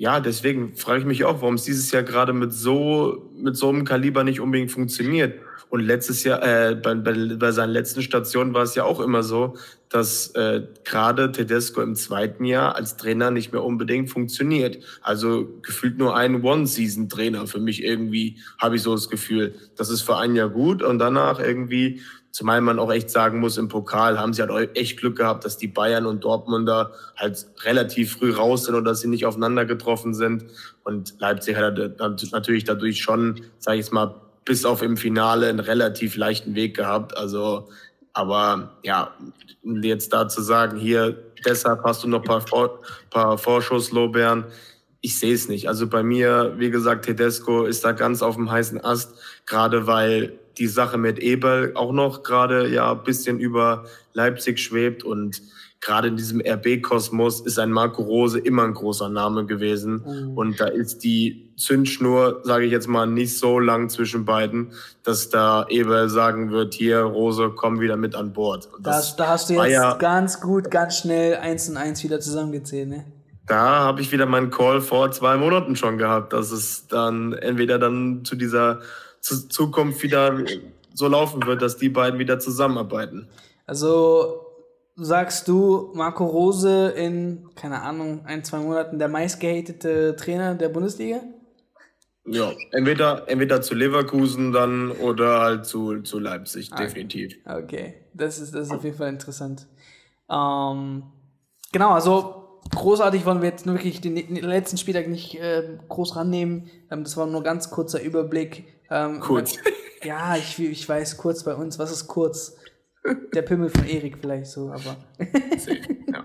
Ja, deswegen frage ich mich auch, warum es dieses Jahr gerade mit so, mit so einem Kaliber nicht unbedingt funktioniert. Und letztes Jahr, äh, bei, bei, bei seinen letzten Stationen war es ja auch immer so, dass äh, gerade Tedesco im zweiten Jahr als Trainer nicht mehr unbedingt funktioniert. Also gefühlt nur ein One-Season-Trainer für mich irgendwie, habe ich so das Gefühl. Das ist für ein Jahr gut und danach irgendwie, zumal man auch echt sagen muss, im Pokal haben sie halt echt Glück gehabt, dass die Bayern und Dortmunder halt relativ früh raus sind und dass sie nicht aufeinander getroffen sind. Und Leipzig hat natürlich dadurch schon, sage ich jetzt mal, bis auf im Finale einen relativ leichten Weg gehabt. Also, aber ja, jetzt da zu sagen, hier, deshalb hast du noch ein paar, Vor paar Vorschusslobären. Ich sehe es nicht. Also bei mir, wie gesagt, Tedesco ist da ganz auf dem heißen Ast, gerade weil die Sache mit Eberl auch noch gerade ja ein bisschen über Leipzig schwebt und gerade in diesem RB-Kosmos ist ein Marco Rose immer ein großer Name gewesen. Mhm. Und da ist die Zündschnur, sage ich jetzt mal, nicht so lang zwischen beiden, dass da Eber sagen wird, hier, Rose, komm wieder mit an Bord. Das, da hast du jetzt ja, ganz gut, ganz schnell eins und eins wieder zusammengezählt, ne? Da habe ich wieder meinen Call vor zwei Monaten schon gehabt, dass es dann entweder dann zu dieser Zukunft wieder so laufen wird, dass die beiden wieder zusammenarbeiten. Also sagst du, Marco Rose in, keine Ahnung, ein, zwei Monaten der meistgehatete Trainer der Bundesliga? Ja, entweder, entweder zu Leverkusen dann oder halt zu, zu Leipzig, ah, definitiv. Okay, das ist, das ist auf jeden Fall interessant. Ähm, genau, also großartig wollen wir jetzt nur wirklich den, den letzten Spieltag nicht äh, groß rannehmen. Ähm, das war nur ganz kurzer Überblick. Ähm, kurz. Ja, ich, ich weiß, kurz bei uns. Was ist kurz? Der Pimmel von Erik vielleicht so, aber. ja.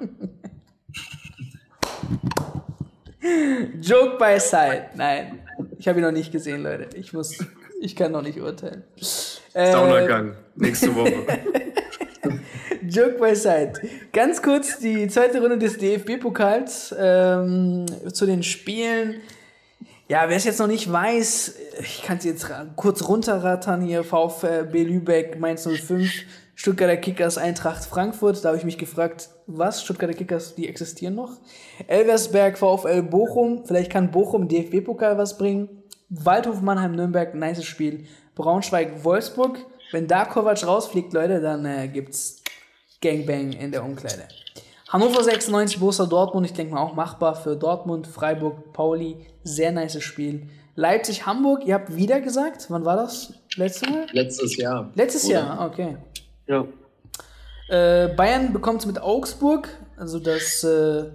Joke by side. Nein, ich habe ihn noch nicht gesehen, Leute. Ich muss, ich kann noch nicht urteilen. Saunergang, äh, nächste Woche. Joke by side. Ganz kurz die zweite Runde des DFB-Pokals ähm, zu den Spielen. Ja, wer es jetzt noch nicht weiß, ich kann es jetzt kurz runterrattern hier. VfB Lübeck, Mainz 05, Stuttgarter Kickers, Eintracht Frankfurt. Da habe ich mich gefragt, was? Stuttgarter Kickers, die existieren noch? Elversberg, VfL Bochum. Vielleicht kann Bochum DFB-Pokal was bringen. Waldhof Mannheim, Nürnberg, nice Spiel. Braunschweig, Wolfsburg. Wenn da Kovac rausfliegt, Leute, dann äh, gibt's Gangbang in der Umkleide. Hannover 96, Borussia Dortmund. Ich denke mal auch machbar für Dortmund, Freiburg, Pauli. Sehr nice Spiel. Leipzig, Hamburg. Ihr habt wieder gesagt. Wann war das? Letztes Mal? Letztes Jahr. Letztes Oder? Jahr, okay. Ja. Äh, Bayern bekommt es mit Augsburg, also das äh,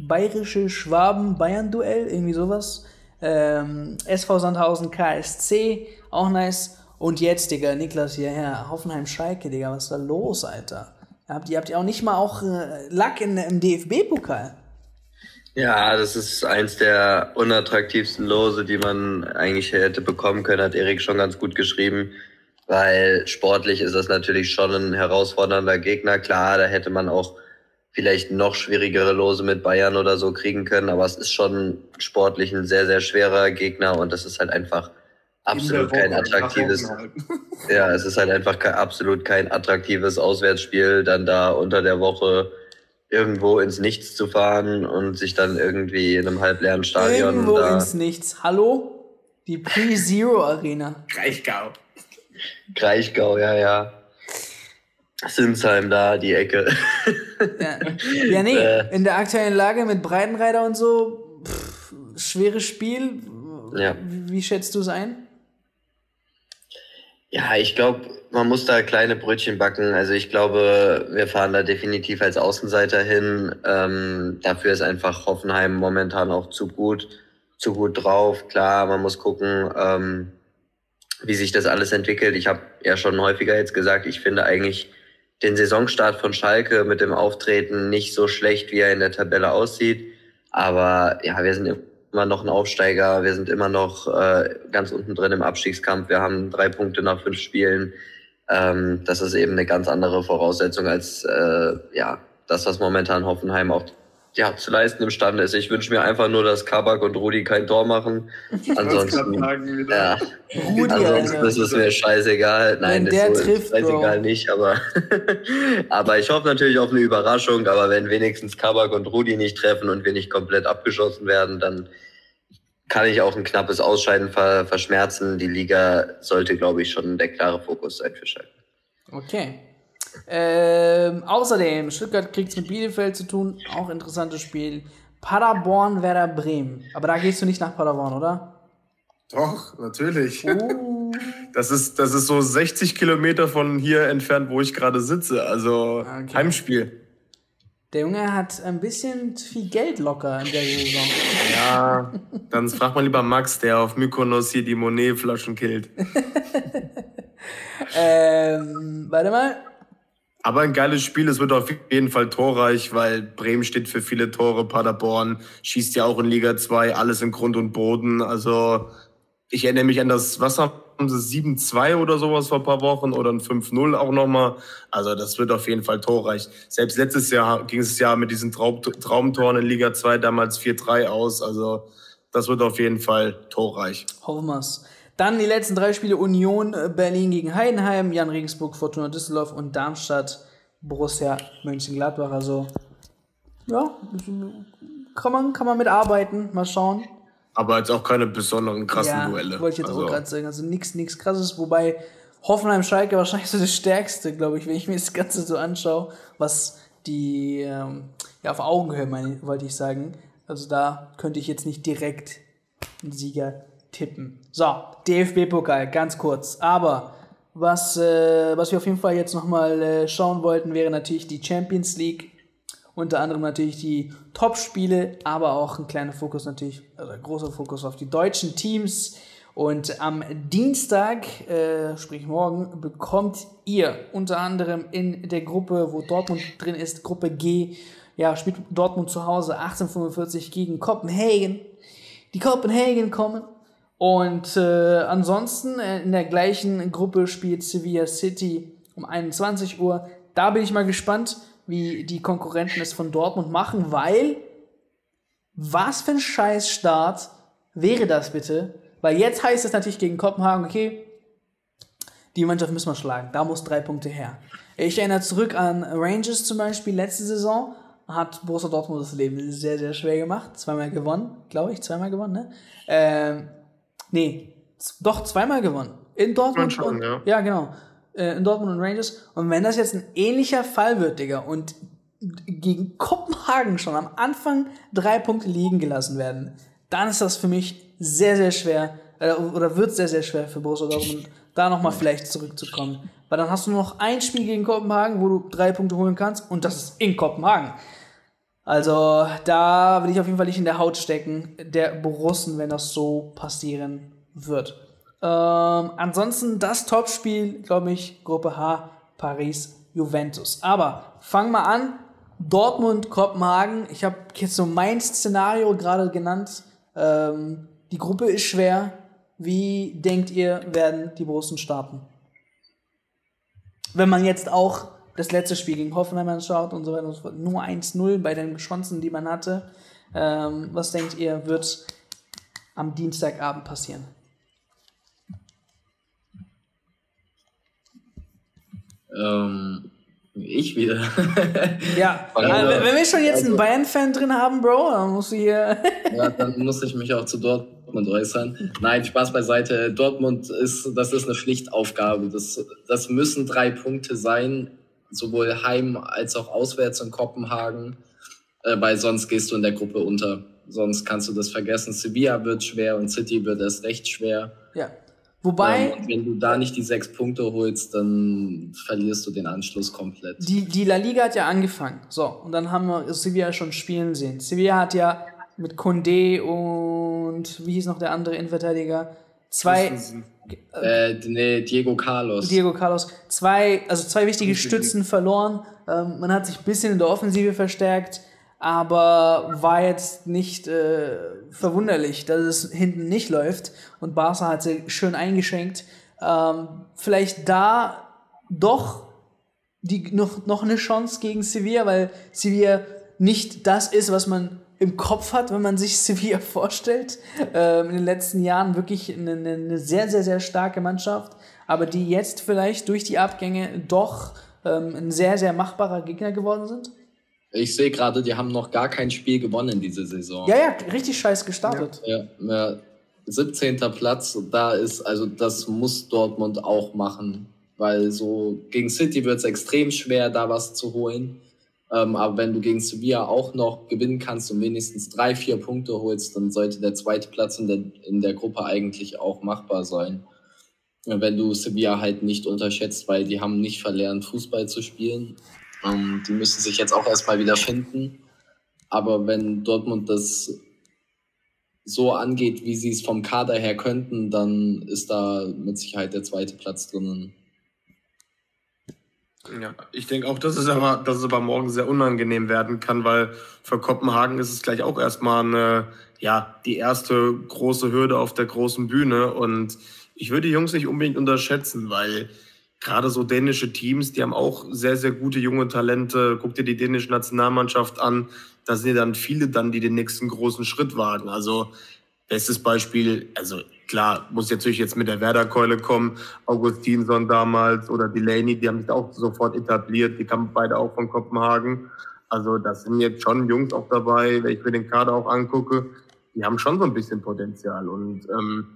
bayerische Schwaben-Bayern-Duell, irgendwie sowas. Ähm, SV Sandhausen KSC, auch nice. Und jetzt, Digga, Niklas hierher, Hoffenheim-Schalke, Digga, was ist da los, Alter? Habt ihr, habt ihr auch nicht mal auch äh, Lack in, im DFB-Pokal? Ja, das ist eins der unattraktivsten Lose, die man eigentlich hätte bekommen können, hat Erik schon ganz gut geschrieben weil sportlich ist das natürlich schon ein herausfordernder Gegner. Klar, da hätte man auch vielleicht noch schwierigere Lose mit Bayern oder so kriegen können, aber es ist schon sportlich ein sehr, sehr schwerer Gegner und das ist halt einfach absolut kein attraktives, ja, es ist halt einfach kein, absolut kein attraktives Auswärtsspiel, dann da unter der Woche irgendwo ins Nichts zu fahren und sich dann irgendwie in einem halbleeren Stadion. Irgendwo ins Nichts. Hallo? Die Pre-Zero Arena. Reichgau. Kraichgau, ja, ja. Sinsheim da, die Ecke. Ja, ja nee, äh, in der aktuellen Lage mit Breitenreiter und so, pff, schweres Spiel. Ja. Wie, wie schätzt du es ein? Ja, ich glaube, man muss da kleine Brötchen backen. Also ich glaube, wir fahren da definitiv als Außenseiter hin. Ähm, dafür ist einfach Hoffenheim momentan auch zu gut, zu gut drauf. Klar, man muss gucken, ähm, wie sich das alles entwickelt. Ich habe ja schon häufiger jetzt gesagt, ich finde eigentlich den Saisonstart von Schalke mit dem Auftreten nicht so schlecht, wie er in der Tabelle aussieht. Aber ja, wir sind immer noch ein Aufsteiger. Wir sind immer noch äh, ganz unten drin im Abstiegskampf. Wir haben drei Punkte nach fünf Spielen. Ähm, das ist eben eine ganz andere Voraussetzung als äh, ja das, was momentan Hoffenheim auch ja, zu leisten imstande ist. Ich wünsche mir einfach nur, dass Kabak und Rudi kein Tor machen. Ansonsten, ja, Rudi, ansonsten ist es mir scheißegal. Nein, das ist trifft, scheißegal Bro. nicht, aber, aber ich hoffe natürlich auf eine Überraschung. Aber wenn wenigstens Kabak und Rudi nicht treffen und wir nicht komplett abgeschossen werden, dann kann ich auch ein knappes Ausscheiden ver verschmerzen. Die Liga sollte, glaube ich, schon der klare Fokus sein für Schalke. Okay. Ähm, außerdem, Stuttgart kriegt es mit Bielefeld zu tun, auch interessantes Spiel. Paderborn, Werder Bremen. Aber da gehst du nicht nach Paderborn, oder? Doch, natürlich. Uh. Das, ist, das ist so 60 Kilometer von hier entfernt, wo ich gerade sitze. Also okay. Heimspiel. Der Junge hat ein bisschen viel Geld locker in der Saison. Ja, dann fragt man lieber Max, der auf Mykonos hier die Monet-Flaschen killt. ähm, warte mal. Aber ein geiles Spiel, es wird auf jeden Fall torreich, weil Bremen steht für viele Tore, Paderborn schießt ja auch in Liga 2, alles in Grund und Boden. Also ich erinnere mich an das, was haben sie, 7-2 oder sowas vor ein paar Wochen oder ein 5-0 auch nochmal. Also das wird auf jeden Fall torreich. Selbst letztes Jahr ging es ja mit diesen Traum Traumtoren in Liga 2 damals 4-3 aus. Also das wird auf jeden Fall torreich. Hoffen wir's. Dann die letzten drei Spiele Union äh, Berlin gegen Heidenheim, Jan Regensburg, Fortuna Düsseldorf und Darmstadt Borussia Mönchengladbach. Also ja, kann man, kann man mitarbeiten. Mal schauen. Aber jetzt auch keine besonderen krassen ja, Duelle. Wollte ich jetzt also. auch gerade sagen. Also nichts nichts krasses, wobei Hoffenheim Schalke wahrscheinlich so das Stärkste, glaube ich, wenn ich mir das Ganze so anschaue, was die ähm, ja auf Augenhöhe meine, wollte ich sagen. Also da könnte ich jetzt nicht direkt einen Sieger tippen. So, DFB-Pokal, ganz kurz. Aber was, äh, was wir auf jeden Fall jetzt nochmal äh, schauen wollten, wäre natürlich die Champions League. Unter anderem natürlich die Top-Spiele, aber auch ein kleiner Fokus natürlich, also großer Fokus auf die deutschen Teams. Und am Dienstag, äh, sprich morgen, bekommt ihr unter anderem in der Gruppe, wo Dortmund drin ist, Gruppe G, ja, spielt Dortmund zu Hause 1845 gegen Kopenhagen. Die Kopenhagen kommen und äh, ansonsten äh, in der gleichen Gruppe spielt Sevilla City um 21 Uhr. Da bin ich mal gespannt, wie die Konkurrenten es von Dortmund machen, weil was für ein Scheißstart wäre das bitte? Weil jetzt heißt es natürlich gegen Kopenhagen, okay, die Mannschaft müssen wir schlagen. Da muss drei Punkte her. Ich erinnere zurück an Rangers zum Beispiel letzte Saison. Hat Borussia Dortmund das Leben sehr, sehr schwer gemacht. Zweimal gewonnen, glaube ich, zweimal gewonnen, ne? Ähm, Nee, doch zweimal gewonnen. In Dortmund. Schon, und, ja. ja, genau. Äh, in Dortmund und Rangers. Und wenn das jetzt ein ähnlicher Fall wird, Digga, und gegen Kopenhagen schon am Anfang drei Punkte liegen gelassen werden, dann ist das für mich sehr, sehr schwer, äh, oder wird sehr, sehr schwer für Borussia Dortmund, da nochmal vielleicht zurückzukommen. Weil dann hast du noch ein Spiel gegen Kopenhagen, wo du drei Punkte holen kannst, und das ist in Kopenhagen. Also da will ich auf jeden Fall nicht in der Haut stecken, der Borussen, wenn das so passieren wird. Ähm, ansonsten das Topspiel, glaube ich, Gruppe H, Paris, Juventus. Aber fang mal an. Dortmund, Kopenhagen. Ich habe jetzt so mein Szenario gerade genannt. Ähm, die Gruppe ist schwer. Wie denkt ihr, werden die Borussen starten? Wenn man jetzt auch das letzte Spiel gegen Hoffenheim anschaut und so weiter und so fort, nur 1-0 bei den Chancen, die man hatte. Ähm, was denkt ihr, wird am Dienstagabend passieren? Ähm, ich wieder. ja, also, wenn wir schon jetzt also, einen Bayern-Fan drin haben, Bro, dann musst du hier. ja, dann muss ich mich auch zu Dortmund äußern. Nein, Spaß beiseite. Dortmund ist, das ist eine Pflichtaufgabe. Das, das müssen drei Punkte sein sowohl heim als auch auswärts in Kopenhagen, äh, weil sonst gehst du in der Gruppe unter. Sonst kannst du das vergessen. Sevilla wird schwer und City wird erst recht schwer. Ja. Wobei. Ähm, wenn du da nicht die sechs Punkte holst, dann verlierst du den Anschluss komplett. Die, die La Liga hat ja angefangen. So, und dann haben wir Sevilla schon spielen sehen. Sevilla hat ja mit Condé und wie hieß noch der andere Innenverteidiger? Zwei. Äh, nee, Diego Carlos. Diego Carlos. Zwei, also zwei wichtige Stützen verloren. Ähm, man hat sich ein bisschen in der Offensive verstärkt. aber war jetzt nicht äh, verwunderlich, dass es hinten nicht läuft und Barca hat sie schön eingeschenkt. Ähm, vielleicht da doch die, noch, noch eine Chance gegen Sevilla, weil Sevilla nicht das ist, was man im Kopf hat, wenn man sich Sevilla vorstellt. Ähm, in den letzten Jahren wirklich eine, eine, sehr, sehr, sehr starke Mannschaft, aber die jetzt vielleicht durch die Abgänge doch ähm, ein sehr, sehr machbarer Gegner geworden sind. Ich sehe gerade, die haben noch gar kein Spiel gewonnen diese Saison. Ja, ja, richtig scheiß gestartet. Ja, ja, 17. Platz, da ist, also das muss Dortmund auch machen, weil so gegen City wird es extrem schwer, da was zu holen. Ähm, aber wenn du gegen Sevilla auch noch gewinnen kannst und wenigstens drei, vier Punkte holst, dann sollte der zweite Platz in der, in der Gruppe eigentlich auch machbar sein. Wenn du Sevilla halt nicht unterschätzt, weil die haben nicht verlernt, Fußball zu spielen. Ähm, die müssen sich jetzt auch erstmal wieder finden. Aber wenn Dortmund das so angeht, wie sie es vom Kader her könnten, dann ist da mit Sicherheit der zweite Platz drinnen. Ja, ich denke auch, dass es, aber, dass es aber morgen sehr unangenehm werden kann, weil für Kopenhagen ist es gleich auch erstmal eine, ja, die erste große Hürde auf der großen Bühne. Und ich würde die Jungs nicht unbedingt unterschätzen, weil gerade so dänische Teams, die haben auch sehr, sehr gute junge Talente. Guck dir die dänische Nationalmannschaft an. Da sind ja dann viele dann, die den nächsten großen Schritt wagen. Also bestes Beispiel, also klar, muss natürlich jetzt mit der Werder-Keule kommen. Augustinsson damals oder Delaney, die haben sich auch sofort etabliert. Die kamen beide auch von Kopenhagen. Also das sind jetzt schon Jungs auch dabei, wenn ich mir den Kader auch angucke. Die haben schon so ein bisschen Potenzial. Und ähm,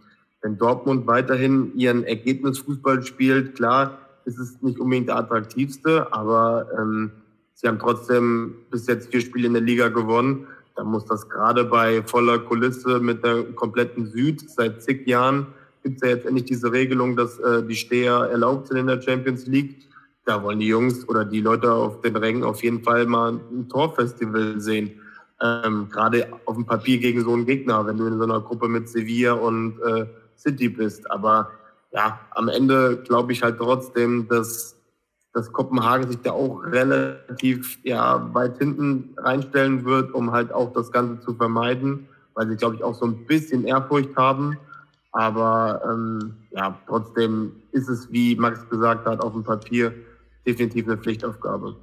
wenn Dortmund weiterhin ihren Ergebnisfußball spielt, klar, ist es nicht unbedingt der attraktivste, aber ähm, sie haben trotzdem bis jetzt vier Spiele in der Liga gewonnen. Da muss das gerade bei voller Kulisse mit der kompletten Süd seit zig Jahren gibt es ja jetzt endlich diese Regelung, dass äh, die Steher erlaubt sind in der Champions League. Da wollen die Jungs oder die Leute auf den Rängen auf jeden Fall mal ein Torfestival sehen. Ähm, gerade auf dem Papier gegen so einen Gegner, wenn du in so einer Gruppe mit Sevilla und äh, City bist. Aber ja, am Ende glaube ich halt trotzdem, dass dass Kopenhagen sich da auch relativ ja, weit hinten reinstellen wird, um halt auch das Ganze zu vermeiden, weil sie, glaube ich, auch so ein bisschen Ehrfurcht haben. Aber ähm, ja, trotzdem ist es, wie Max gesagt hat, auf dem Papier definitiv eine Pflichtaufgabe.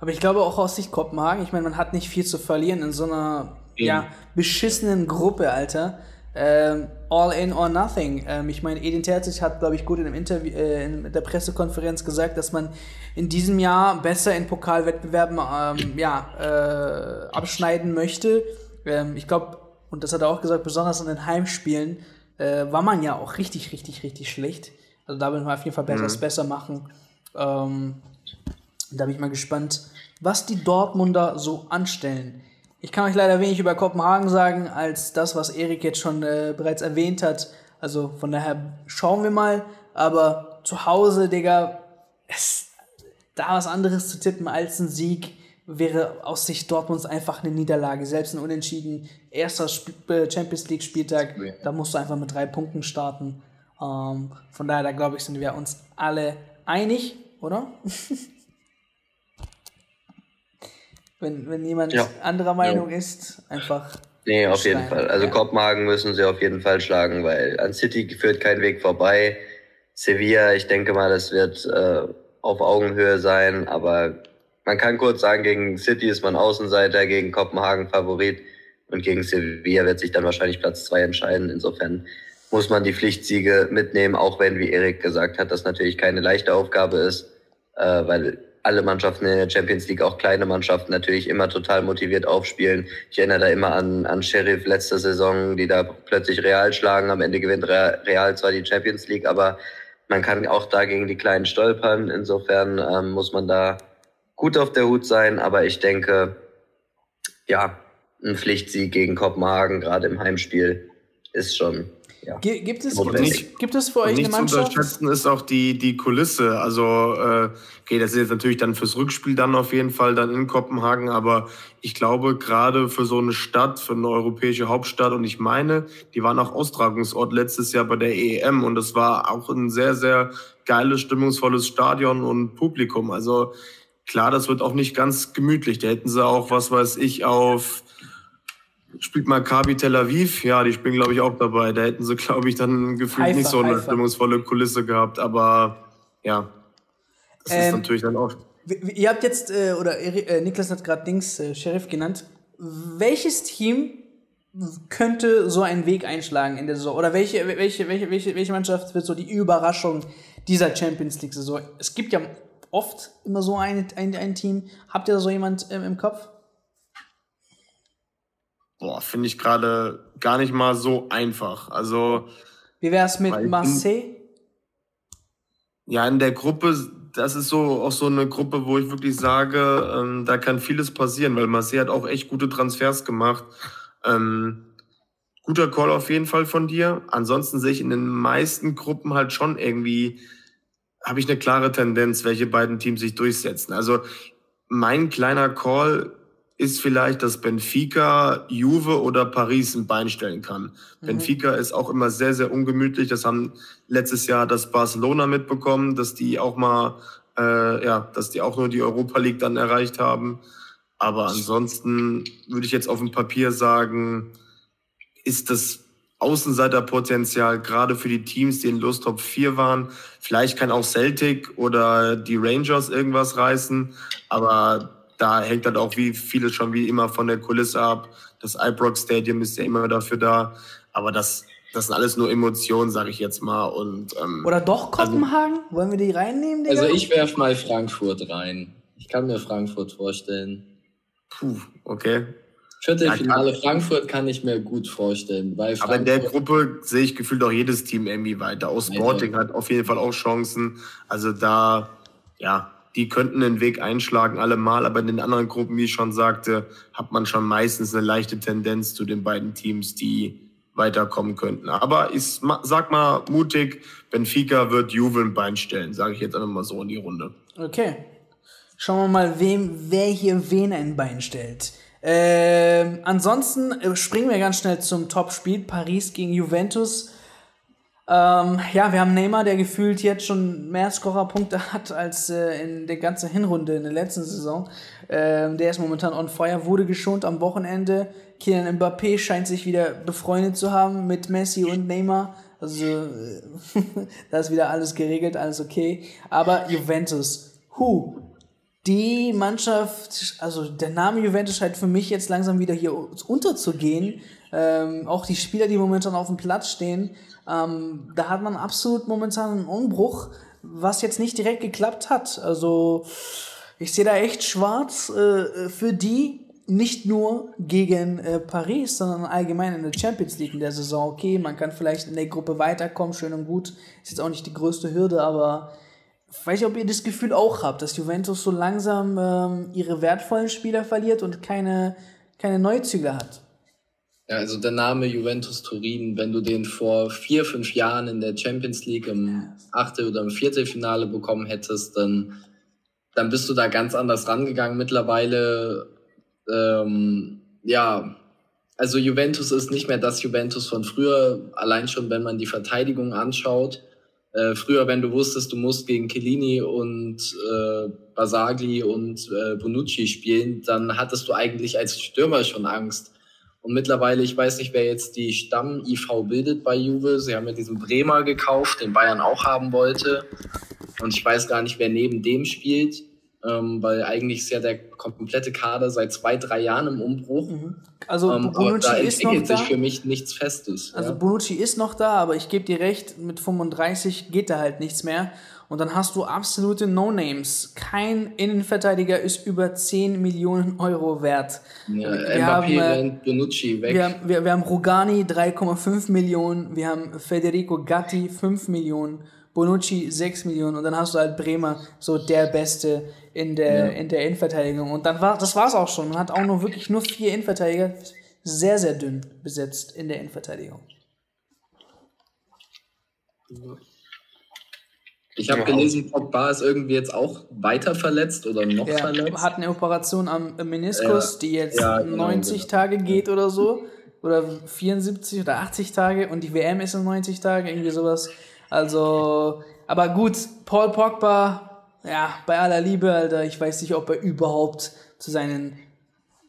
Aber ich glaube auch aus Sicht Kopenhagen, ich meine, man hat nicht viel zu verlieren in so einer ja, beschissenen Gruppe, Alter ähm, all in or nothing. Ähm, ich meine, Edin Terzic hat, glaube ich, gut in, einem Interview, äh, in der Pressekonferenz gesagt, dass man in diesem Jahr besser in Pokalwettbewerben ähm, ja, äh, abschneiden möchte. Ähm, ich glaube, und das hat er auch gesagt, besonders in den Heimspielen äh, war man ja auch richtig, richtig, richtig schlecht. Also da will man auf jeden Fall besser, mhm. besser machen. Ähm, da bin ich mal gespannt, was die Dortmunder so anstellen. Ich kann euch leider wenig über Kopenhagen sagen, als das, was Erik jetzt schon äh, bereits erwähnt hat. Also von daher schauen wir mal. Aber zu Hause, Digga, es, da was anderes zu tippen als ein Sieg wäre aus Sicht Dortmunds einfach eine Niederlage. Selbst ein Unentschieden, erster äh, Champions League Spieltag, ja. da musst du einfach mit drei Punkten starten. Ähm, von daher, da glaube ich, sind wir uns alle einig, oder? Wenn, wenn jemand ja. anderer Meinung ja. ist, einfach. Nee, auf jeden Fall. Also ja. Kopenhagen müssen sie auf jeden Fall schlagen, weil an City führt kein Weg vorbei. Sevilla, ich denke mal, das wird äh, auf Augenhöhe sein, aber man kann kurz sagen, gegen City ist man Außenseiter, gegen Kopenhagen Favorit und gegen Sevilla wird sich dann wahrscheinlich Platz zwei entscheiden. Insofern muss man die Pflichtsiege mitnehmen, auch wenn, wie Erik gesagt hat, das natürlich keine leichte Aufgabe ist, äh, weil alle Mannschaften in der Champions League, auch kleine Mannschaften, natürlich immer total motiviert aufspielen. Ich erinnere da immer an, an Sheriff letzte Saison, die da plötzlich Real schlagen. Am Ende gewinnt Real zwar die Champions League, aber man kann auch da gegen die Kleinen stolpern. Insofern ähm, muss man da gut auf der Hut sein. Aber ich denke, ja, ein Pflichtsieg gegen Kopenhagen, gerade im Heimspiel, ist schon ja. Gibt, es, gibt, es, gibt es für euch eine Mannschaft? Nicht zu unterschätzen ist auch die, die Kulisse. Also, äh, okay, das ist jetzt natürlich dann fürs Rückspiel dann auf jeden Fall dann in Kopenhagen, aber ich glaube, gerade für so eine Stadt, für eine europäische Hauptstadt, und ich meine, die waren auch Austragungsort letztes Jahr bei der EM und das war auch ein sehr, sehr geiles, stimmungsvolles Stadion und Publikum. Also, klar, das wird auch nicht ganz gemütlich. Da hätten sie auch, was weiß ich, auf spielt Maccabi Tel Aviv, ja, die spielen, glaube ich, auch dabei. Da hätten sie, glaube ich, dann gefühlt Haifa, nicht so eine Haifa. stimmungsvolle Kulisse gehabt. Aber ja, das ähm, ist natürlich dann auch. Ihr habt jetzt, äh, oder äh, Niklas hat gerade Dings, äh, Sheriff genannt. Welches Team könnte so einen Weg einschlagen in der Saison? Oder welche, welche, welche, welche, welche Mannschaft wird so die Überraschung dieser Champions League-Saison? Es gibt ja oft immer so ein, ein, ein Team. Habt ihr da so jemand ähm, im Kopf? Boah, finde ich gerade gar nicht mal so einfach. Also. Wie wäre es mit Marseille? ja, in der Gruppe, das ist so auch so eine Gruppe, wo ich wirklich sage, ähm, da kann vieles passieren, weil Marseille hat auch echt gute Transfers gemacht. Ähm, guter Call auf jeden Fall von dir. Ansonsten sehe ich in den meisten Gruppen halt schon irgendwie, habe ich eine klare Tendenz, welche beiden Teams sich durchsetzen. Also mein kleiner Call ist vielleicht, dass Benfica, Juve oder Paris ein Bein stellen kann. Mhm. Benfica ist auch immer sehr, sehr ungemütlich. Das haben letztes Jahr das Barcelona mitbekommen, dass die auch mal, äh, ja, dass die auch nur die Europa League dann erreicht haben. Aber ansonsten würde ich jetzt auf dem Papier sagen, ist das Außenseiterpotenzial gerade für die Teams, die in Lust Top 4 waren. Vielleicht kann auch Celtic oder die Rangers irgendwas reißen, aber da hängt dann auch wie vieles schon wie immer von der Kulisse ab. Das Ibrox Stadium ist ja immer dafür da, aber das das sind alles nur Emotionen, sage ich jetzt mal. Und, ähm, Oder doch also Kopenhagen? Also, Wollen wir die reinnehmen? Digga? Also ich werf mal Frankfurt rein. Ich kann mir Frankfurt vorstellen. Puh, okay. Viertelfinale ja, Frankfurt kann ich mir gut vorstellen. Weil aber in der Gruppe sehe ich gefühlt auch jedes Team irgendwie weiter. Auch Sporting hat auf jeden Fall auch Chancen. Also da, ja, die könnten den Weg einschlagen, allemal. Aber in den anderen Gruppen, wie ich schon sagte, hat man schon meistens eine leichte Tendenz zu den beiden Teams, die weiterkommen könnten. Aber ich sag mal mutig, Benfica wird Juve ein Bein stellen, sage ich jetzt einfach mal so in die Runde. Okay. Schauen wir mal, wem, wer hier wen ein Bein stellt. Ähm, ansonsten äh, springen wir ganz schnell zum Topspiel. Paris gegen Juventus. Ähm, ja, wir haben Neymar, der gefühlt jetzt schon mehr Scorerpunkte hat als äh, in der ganzen Hinrunde in der letzten Saison. Ähm, der ist momentan on fire, wurde geschont am Wochenende. Kylian Mbappé scheint sich wieder befreundet zu haben mit Messi und Neymar. Also, äh, da ist wieder alles geregelt, alles okay. Aber Juventus, hu, die Mannschaft, also der Name Juventus scheint für mich jetzt langsam wieder hier unterzugehen. Ähm, auch die Spieler, die momentan auf dem Platz stehen, ähm, da hat man absolut momentan einen Umbruch, was jetzt nicht direkt geklappt hat. Also ich sehe da echt schwarz äh, für die, nicht nur gegen äh, Paris, sondern allgemein in der Champions League in der Saison. Okay, man kann vielleicht in der Gruppe weiterkommen, schön und gut. Ist jetzt auch nicht die größte Hürde, aber ich weiß nicht, ob ihr das Gefühl auch habt, dass Juventus so langsam ähm, ihre wertvollen Spieler verliert und keine, keine Neuzüge hat. Ja, also der Name Juventus Turin, wenn du den vor vier, fünf Jahren in der Champions League im Achtel- oder im Viertelfinale bekommen hättest, dann, dann bist du da ganz anders rangegangen. Mittlerweile, ähm, ja, also Juventus ist nicht mehr das Juventus von früher, allein schon, wenn man die Verteidigung anschaut. Äh, früher, wenn du wusstest, du musst gegen Chiellini und äh, Basagli und äh, Bonucci spielen, dann hattest du eigentlich als Stürmer schon Angst. Und mittlerweile, ich weiß nicht, wer jetzt die Stamm-IV bildet bei Juve. Sie haben ja diesen Bremer gekauft, den Bayern auch haben wollte. Und ich weiß gar nicht, wer neben dem spielt, ähm, weil eigentlich ist ja der komplette Kader seit zwei, drei Jahren im Umbruch. Mhm. Also ähm, Bonucci da ist noch sich für mich nichts Festes. Also ja. Bonucci ist noch da, aber ich gebe dir recht, mit 35 geht da halt nichts mehr. Und dann hast du absolute No-Names. Kein Innenverteidiger ist über 10 Millionen Euro wert. Ja, wir Mbappé haben, äh, Bonucci weg. Wir haben, wir, wir haben Rogani 3,5 Millionen. Wir haben Federico Gatti 5 Millionen. Bonucci 6 Millionen. Und dann hast du halt Bremer, so der Beste in der, ja. in der Innenverteidigung. Und dann war, das war's auch schon. Man hat auch nur wirklich nur vier Innenverteidiger. Sehr, sehr dünn besetzt in der Innenverteidigung. Ich habe gelesen, Pogba ist irgendwie jetzt auch weiter verletzt oder noch ja, verletzt. Hat eine Operation am Meniskus, ja, die jetzt ja, genau, 90 genau. Tage geht oder so. Oder 74 oder 80 Tage und die WM ist in 90 Tage, irgendwie sowas. Also, aber gut, Paul Pogba, ja, bei aller Liebe, Alter, ich weiß nicht, ob er überhaupt zu seinen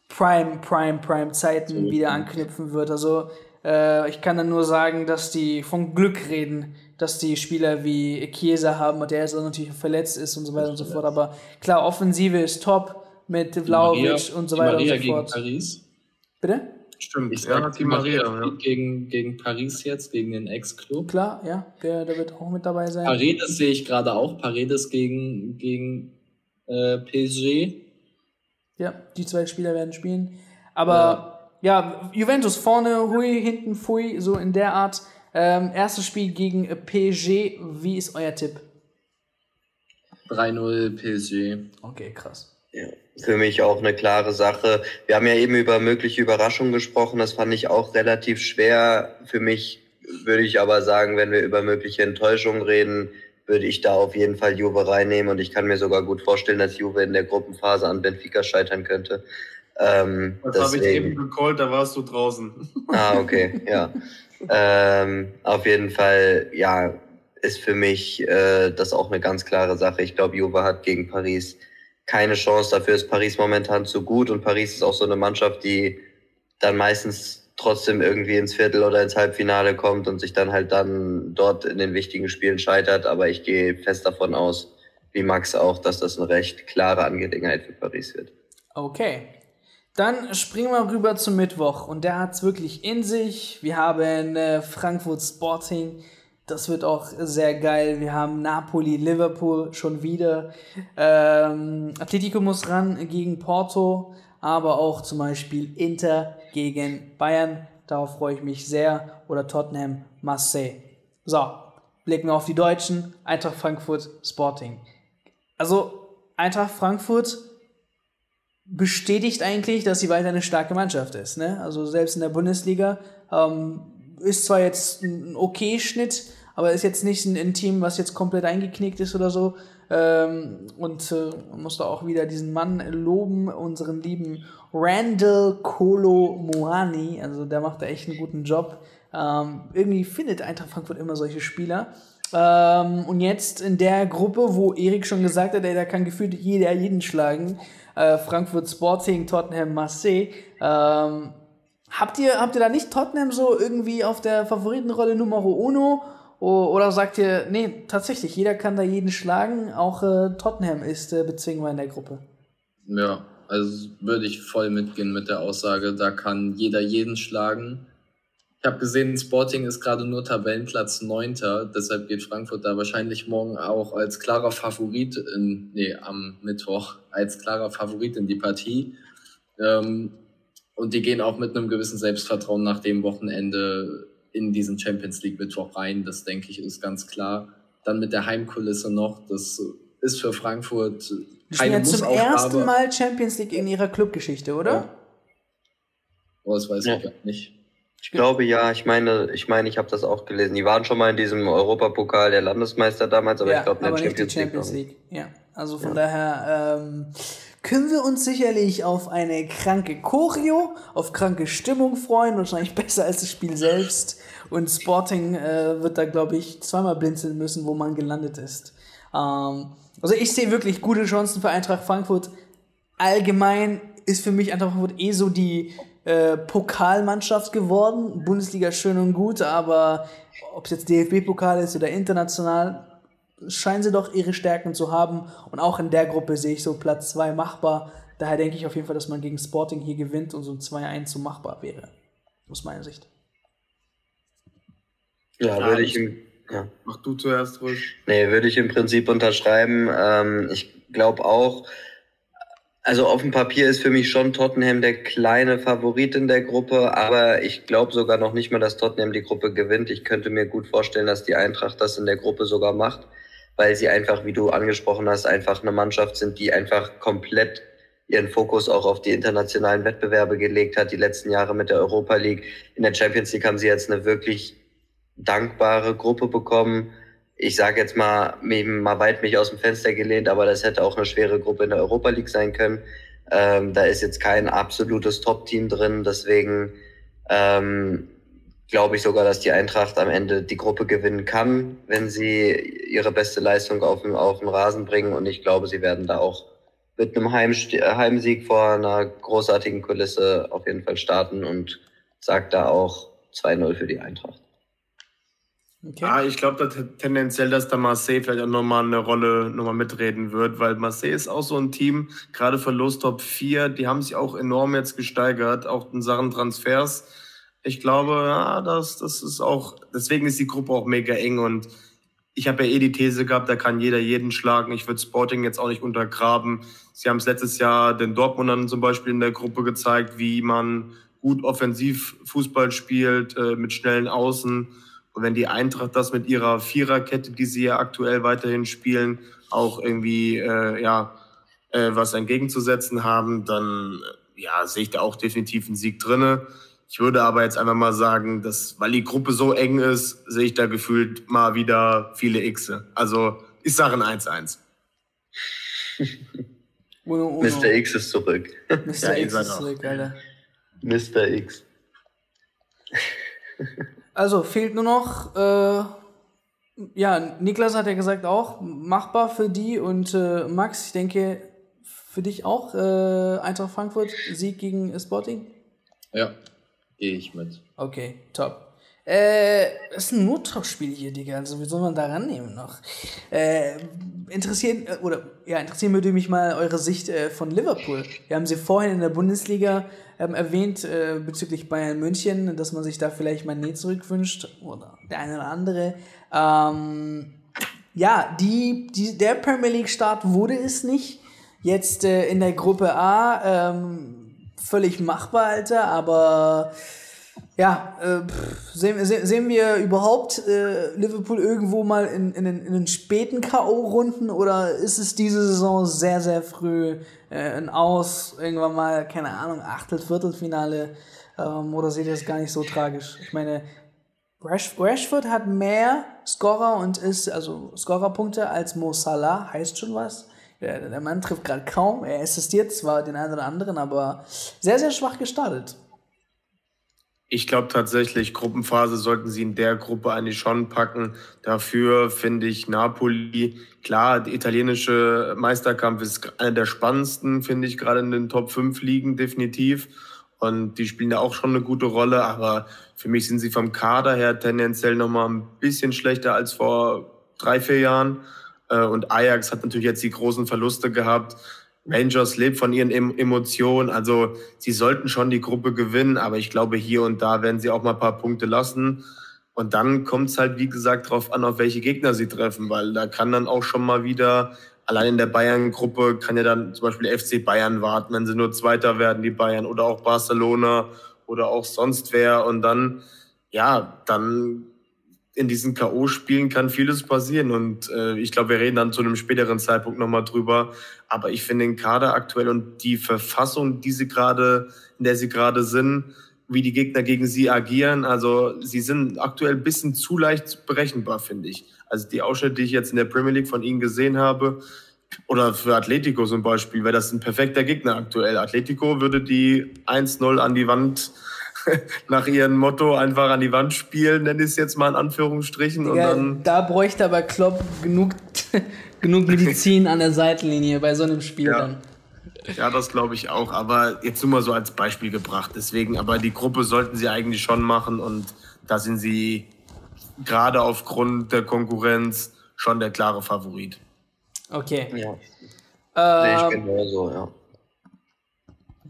Prime, Prime, Prime Zeiten mhm. wieder anknüpfen wird. Also äh, ich kann dann nur sagen, dass die von Glück reden, dass die Spieler wie Chiesa haben, der jetzt natürlich verletzt ist und so weiter und so fort. Aber klar, Offensive ist top mit Vlaovic und so weiter und so fort. Gegen Paris. Bitte? Stimmt, ich ja, die Maria, ja. gegen, gegen Paris jetzt, gegen den Ex-Club. Klar, ja, der, der wird auch mit dabei sein. Paredes sehe ich gerade auch. Paredes gegen, gegen äh, PSG. Ja, die zwei Spieler werden spielen. Aber ja. ja, Juventus vorne, hui, hinten, fui, so in der Art. Ähm, erstes Spiel gegen PSG. Wie ist euer Tipp? 3-0 PSG. Okay, krass. Ja, für mich auch eine klare Sache. Wir haben ja eben über mögliche Überraschungen gesprochen. Das fand ich auch relativ schwer. Für mich würde ich aber sagen, wenn wir über mögliche Enttäuschungen reden, würde ich da auf jeden Fall Juve reinnehmen. Und ich kann mir sogar gut vorstellen, dass Juve in der Gruppenphase an Benfica scheitern könnte. Ähm, das habe ich eben gecallt, da warst du draußen. Ah, okay, ja. ähm, auf jeden Fall, ja, ist für mich äh, das auch eine ganz klare Sache. Ich glaube, Juve hat gegen Paris keine Chance. Dafür ist Paris momentan zu gut und Paris ist auch so eine Mannschaft, die dann meistens trotzdem irgendwie ins Viertel oder ins Halbfinale kommt und sich dann halt dann dort in den wichtigen Spielen scheitert. Aber ich gehe fest davon aus, wie Max auch, dass das eine recht klare Angelegenheit für Paris wird. Okay. Dann springen wir rüber zum Mittwoch und der hat es wirklich in sich. Wir haben äh, Frankfurt Sporting das wird auch sehr geil. Wir haben Napoli, Liverpool schon wieder. Ähm, Atletico muss ran gegen Porto, aber auch zum Beispiel Inter gegen Bayern. Darauf freue ich mich sehr. Oder Tottenham, Marseille. So, blicken wir auf die Deutschen. Eintracht Frankfurt, Sporting. Also, Eintracht Frankfurt bestätigt eigentlich, dass sie weiter eine starke Mannschaft ist. Ne? Also selbst in der Bundesliga ähm, ist zwar jetzt ein okay Schnitt, aber ist jetzt nicht ein, ein Team, was jetzt komplett eingeknickt ist oder so. Ähm, und äh, muss da auch wieder diesen Mann loben, unseren lieben Randall Kolo Moani. Also der macht da echt einen guten Job. Ähm, irgendwie findet Eintracht Frankfurt immer solche Spieler. Ähm, und jetzt in der Gruppe, wo Erik schon gesagt hat, ey, da kann gefühlt jeder jeden schlagen. Äh, Frankfurt Sporting, Tottenham, Marseille. Ähm, habt, ihr, habt ihr da nicht Tottenham so irgendwie auf der Favoritenrolle Numero Uno? Oder sagt ihr, nee, tatsächlich, jeder kann da jeden schlagen, auch äh, Tottenham ist äh, bezwingbar in der Gruppe? Ja, also würde ich voll mitgehen mit der Aussage, da kann jeder jeden schlagen. Ich habe gesehen, Sporting ist gerade nur Tabellenplatz 9. Deshalb geht Frankfurt da wahrscheinlich morgen auch als klarer Favorit in, nee, am Mittwoch als klarer Favorit in die Partie. Ähm, und die gehen auch mit einem gewissen Selbstvertrauen nach dem Wochenende in diesen Champions League Mittwoch rein. Das denke ich ist ganz klar. Dann mit der Heimkulisse noch, das ist für Frankfurt keine Die zum ersten Mal Champions League in ihrer Clubgeschichte, oder? Ja. Oh, das weiß ja. ich gar nicht. Ich glaube ja, ich meine, ich meine, ich habe das auch gelesen. Die waren schon mal in diesem Europapokal der Landesmeister damals, aber ja, ich glaube in der Champions, Champions League. League. Ja, also von ja. daher ähm, können wir uns sicherlich auf eine kranke Choreo, auf kranke Stimmung freuen, wahrscheinlich besser als das Spiel selbst. Und Sporting äh, wird da, glaube ich, zweimal blinzeln müssen, wo man gelandet ist. Ähm, also ich sehe wirklich gute Chancen für Eintracht Frankfurt. Allgemein ist für mich Eintracht Frankfurt eh so die äh, Pokalmannschaft geworden. Bundesliga schön und gut, aber ob es jetzt DFB-Pokal ist oder international, scheinen sie doch ihre Stärken zu haben. Und auch in der Gruppe sehe ich so Platz 2 machbar. Daher denke ich auf jeden Fall, dass man gegen Sporting hier gewinnt und so ein 2-1 so machbar wäre. Aus meiner Sicht. Ja, würde ich im, ja. Mach du zuerst ruhig. Nee, würde ich im Prinzip unterschreiben. Ähm, ich glaube auch, also auf dem Papier ist für mich schon Tottenham der kleine Favorit in der Gruppe, aber ich glaube sogar noch nicht mal, dass Tottenham die Gruppe gewinnt. Ich könnte mir gut vorstellen, dass die Eintracht das in der Gruppe sogar macht weil sie einfach, wie du angesprochen hast, einfach eine Mannschaft sind, die einfach komplett ihren Fokus auch auf die internationalen Wettbewerbe gelegt hat, die letzten Jahre mit der Europa League. In der Champions League haben sie jetzt eine wirklich dankbare Gruppe bekommen. Ich sage jetzt mal, mal weit mich aus dem Fenster gelehnt, aber das hätte auch eine schwere Gruppe in der Europa League sein können. Ähm, da ist jetzt kein absolutes Top-Team drin, deswegen ähm, glaube ich sogar, dass die Eintracht am Ende die Gruppe gewinnen kann, wenn sie ihre beste Leistung auf dem, auf dem Rasen bringen. Und ich glaube, sie werden da auch mit einem Heimst Heimsieg vor einer großartigen Kulisse auf jeden Fall starten und sagt da auch 2-0 für die Eintracht. Okay. Ah, ich glaube da tendenziell, dass da Marseille vielleicht auch nochmal eine Rolle nochmal mitreden wird, weil Marseille ist auch so ein Team, gerade für Los Top 4, die haben sich auch enorm jetzt gesteigert, auch in Sachen Transfers. Ich glaube, ja, das, das ist auch, deswegen ist die Gruppe auch mega eng und ich habe ja eh die These gehabt, da kann jeder jeden schlagen. Ich würde Sporting jetzt auch nicht untergraben. Sie haben es letztes Jahr den Dortmundern zum Beispiel in der Gruppe gezeigt, wie man gut offensiv Fußball spielt, äh, mit schnellen Außen und wenn die Eintracht das mit ihrer Viererkette, die sie ja aktuell weiterhin spielen, auch irgendwie äh, ja, äh, was entgegenzusetzen haben, dann äh, ja, sehe ich da auch definitiv einen Sieg drinne. Ich würde aber jetzt einfach mal sagen, dass, weil die Gruppe so eng ist, sehe ich da gefühlt mal wieder viele Xe. Also ich sage ein 1-1. Mr. X ist zurück. Mr. ja, X ist zurück, Alter. Mr. X. Also fehlt nur noch, äh, ja, Niklas hat ja gesagt auch, machbar für die und äh, Max, ich denke, für dich auch, äh, Eintracht Frankfurt, Sieg gegen Sporting? Ja, gehe ich mit. Okay, top. Äh, das ist ein Notdruckspiel hier, Digga. Also, wie soll man da rannehmen noch? Äh, interessieren, äh, oder, ja, interessieren würde mich mal eure Sicht äh, von Liverpool. Wir haben sie vorhin in der Bundesliga ähm, erwähnt, äh, bezüglich Bayern München, dass man sich da vielleicht mal nie zurückwünscht. Oder der eine oder andere. Ähm, ja, die, die, der Premier League Start wurde es nicht. Jetzt äh, in der Gruppe A, ähm, völlig machbar, Alter, aber ja, äh, sehen, sehen, wir überhaupt äh, Liverpool irgendwo mal in, in, den, in den späten K.O.-Runden oder ist es diese Saison sehr, sehr früh äh, ein Aus, irgendwann mal, keine Ahnung, Achtel-, Viertelfinale ähm, oder seht ihr das gar nicht so tragisch? Ich meine, Rash, Rashford hat mehr Scorer und ist, also Scorerpunkte als Mo Salah, heißt schon was. Der, der Mann trifft gerade kaum, er assistiert zwar den einen oder anderen, aber sehr, sehr schwach gestartet. Ich glaube tatsächlich, Gruppenphase sollten sie in der Gruppe eigentlich schon packen. Dafür finde ich Napoli, klar, der italienische Meisterkampf ist einer der spannendsten, finde ich, gerade in den Top 5 Ligen definitiv. Und die spielen da auch schon eine gute Rolle, aber für mich sind sie vom Kader her tendenziell nochmal ein bisschen schlechter als vor drei, vier Jahren. Äh, und Ajax hat natürlich jetzt die großen Verluste gehabt. Rangers lebt von ihren Emotionen. Also sie sollten schon die Gruppe gewinnen, aber ich glaube, hier und da werden sie auch mal ein paar Punkte lassen. Und dann kommt es halt, wie gesagt, darauf an, auf welche Gegner sie treffen, weil da kann dann auch schon mal wieder, allein in der Bayern-Gruppe kann ja dann zum Beispiel FC Bayern warten, wenn sie nur Zweiter werden, die Bayern, oder auch Barcelona oder auch sonst wer. Und dann, ja, dann in diesen K.O.-Spielen kann vieles passieren. Und äh, ich glaube, wir reden dann zu einem späteren Zeitpunkt nochmal drüber. Aber ich finde den Kader aktuell und die Verfassung, die sie gerade, in der sie gerade sind, wie die Gegner gegen sie agieren, also sie sind aktuell ein bisschen zu leicht berechenbar, finde ich. Also die Ausschnitte, die ich jetzt in der Premier League von ihnen gesehen habe, oder für Atletico zum Beispiel, wäre das ein perfekter Gegner aktuell. Atletico würde die 1-0 an die Wand nach ihrem Motto einfach an die Wand spielen, nenne ich es jetzt mal in Anführungsstrichen. Ja, und dann da bräuchte aber Klopp genug, genug Medizin an der Seitenlinie bei so einem Spiel ja. dann. Ja, das glaube ich auch. Aber jetzt nur mal so als Beispiel gebracht. Deswegen, aber die Gruppe sollten sie eigentlich schon machen und da sind sie gerade aufgrund der Konkurrenz schon der klare Favorit. Okay. Ja. Ähm, ich genauso, ja.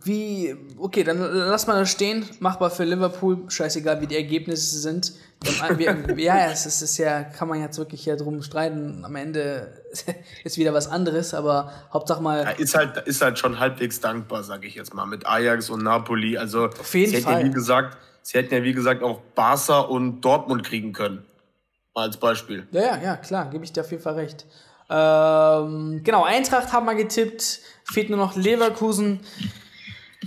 Wie, okay, dann lass mal das stehen. Machbar für Liverpool, scheißegal wie die Ergebnisse sind. ja, es ist, ja, kann man jetzt wirklich ja drum streiten. Am Ende ist wieder was anderes, aber Hauptsache mal. Ja, ist halt, ist halt schon halbwegs dankbar, sage ich jetzt mal, mit Ajax und Napoli. Also, auf jeden sie Fall. Hätten ja, wie gesagt, sie hätten ja, wie gesagt, auch Barca und Dortmund kriegen können. Als Beispiel. Ja, ja, ja, klar, gebe ich dir auf jeden Fall recht. Ähm, genau, Eintracht haben wir getippt. Fehlt nur noch Leverkusen.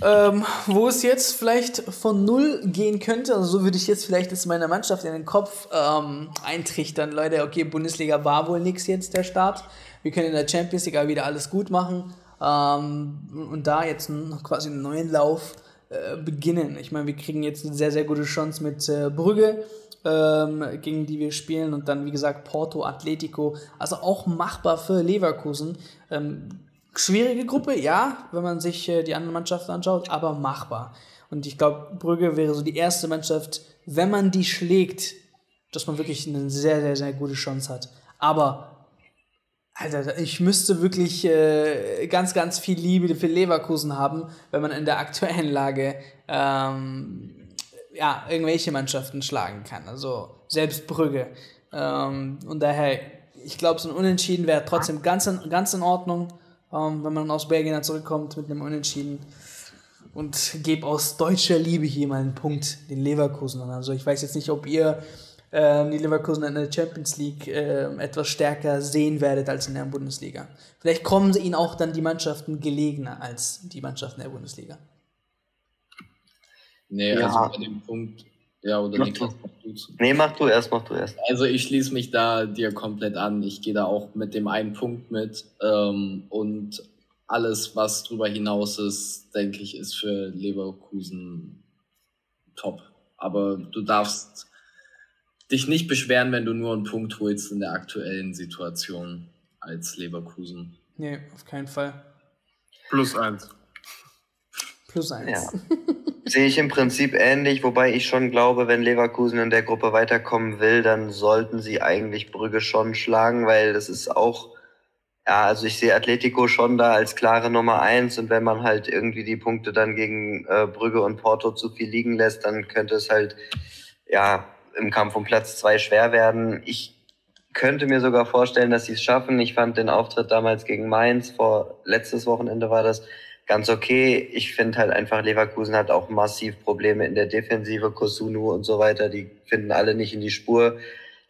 Ähm, wo es jetzt vielleicht von null gehen könnte, also so würde ich jetzt vielleicht jetzt meiner Mannschaft in den Kopf ähm, eintrichtern, Leute, okay, Bundesliga war wohl nichts jetzt der Start. Wir können in der Champions League wieder alles gut machen ähm, und da jetzt noch quasi einen neuen Lauf äh, beginnen. Ich meine, wir kriegen jetzt eine sehr, sehr gute Chance mit äh, Brügge, ähm, gegen die wir spielen. Und dann, wie gesagt, Porto, Atletico. Also auch machbar für Leverkusen. Schwierige Gruppe, ja, wenn man sich äh, die anderen Mannschaften anschaut, aber machbar. Und ich glaube, Brügge wäre so die erste Mannschaft, wenn man die schlägt, dass man wirklich eine sehr, sehr, sehr gute Chance hat. Aber Alter, ich müsste wirklich äh, ganz, ganz viel Liebe für Leverkusen haben, wenn man in der aktuellen Lage ähm, ja, irgendwelche Mannschaften schlagen kann. Also selbst Brügge. Ähm, und daher, ich glaube, so ein Unentschieden wäre trotzdem ganz in, ganz in Ordnung, ähm, wenn man aus Belgien dann zurückkommt mit einem Unentschieden. Und gebe aus deutscher Liebe hier mal einen Punkt den Leverkusen. Also ich weiß jetzt nicht, ob ihr ähm, die Leverkusen in der Champions League äh, etwas stärker sehen werdet als in der Bundesliga. Vielleicht kommen sie ihnen auch dann die Mannschaften gelegener als die Mannschaften der Bundesliga. Nee, ja. also bei dem Punkt, ja, oder mach Niklas, mach du zu. Nee, mach du erst, mach du erst. Also ich schließe mich da dir komplett an. Ich gehe da auch mit dem einen Punkt mit. Ähm, und alles, was drüber hinaus ist, denke ich, ist für Leverkusen top. Aber du darfst dich nicht beschweren, wenn du nur einen Punkt holst in der aktuellen Situation als Leverkusen. Nee, auf keinen Fall. Plus eins. Plus eins. Ja. Sehe ich im Prinzip ähnlich, wobei ich schon glaube, wenn Leverkusen in der Gruppe weiterkommen will, dann sollten sie eigentlich Brügge schon schlagen, weil das ist auch, ja, also ich sehe Atletico schon da als klare Nummer eins und wenn man halt irgendwie die Punkte dann gegen äh, Brügge und Porto zu viel liegen lässt, dann könnte es halt, ja, im Kampf um Platz zwei schwer werden. Ich könnte mir sogar vorstellen, dass sie es schaffen. Ich fand den Auftritt damals gegen Mainz, vor letztes Wochenende war das, ganz okay. Ich finde halt einfach, Leverkusen hat auch massiv Probleme in der Defensive, Kosunu und so weiter, die finden alle nicht in die Spur.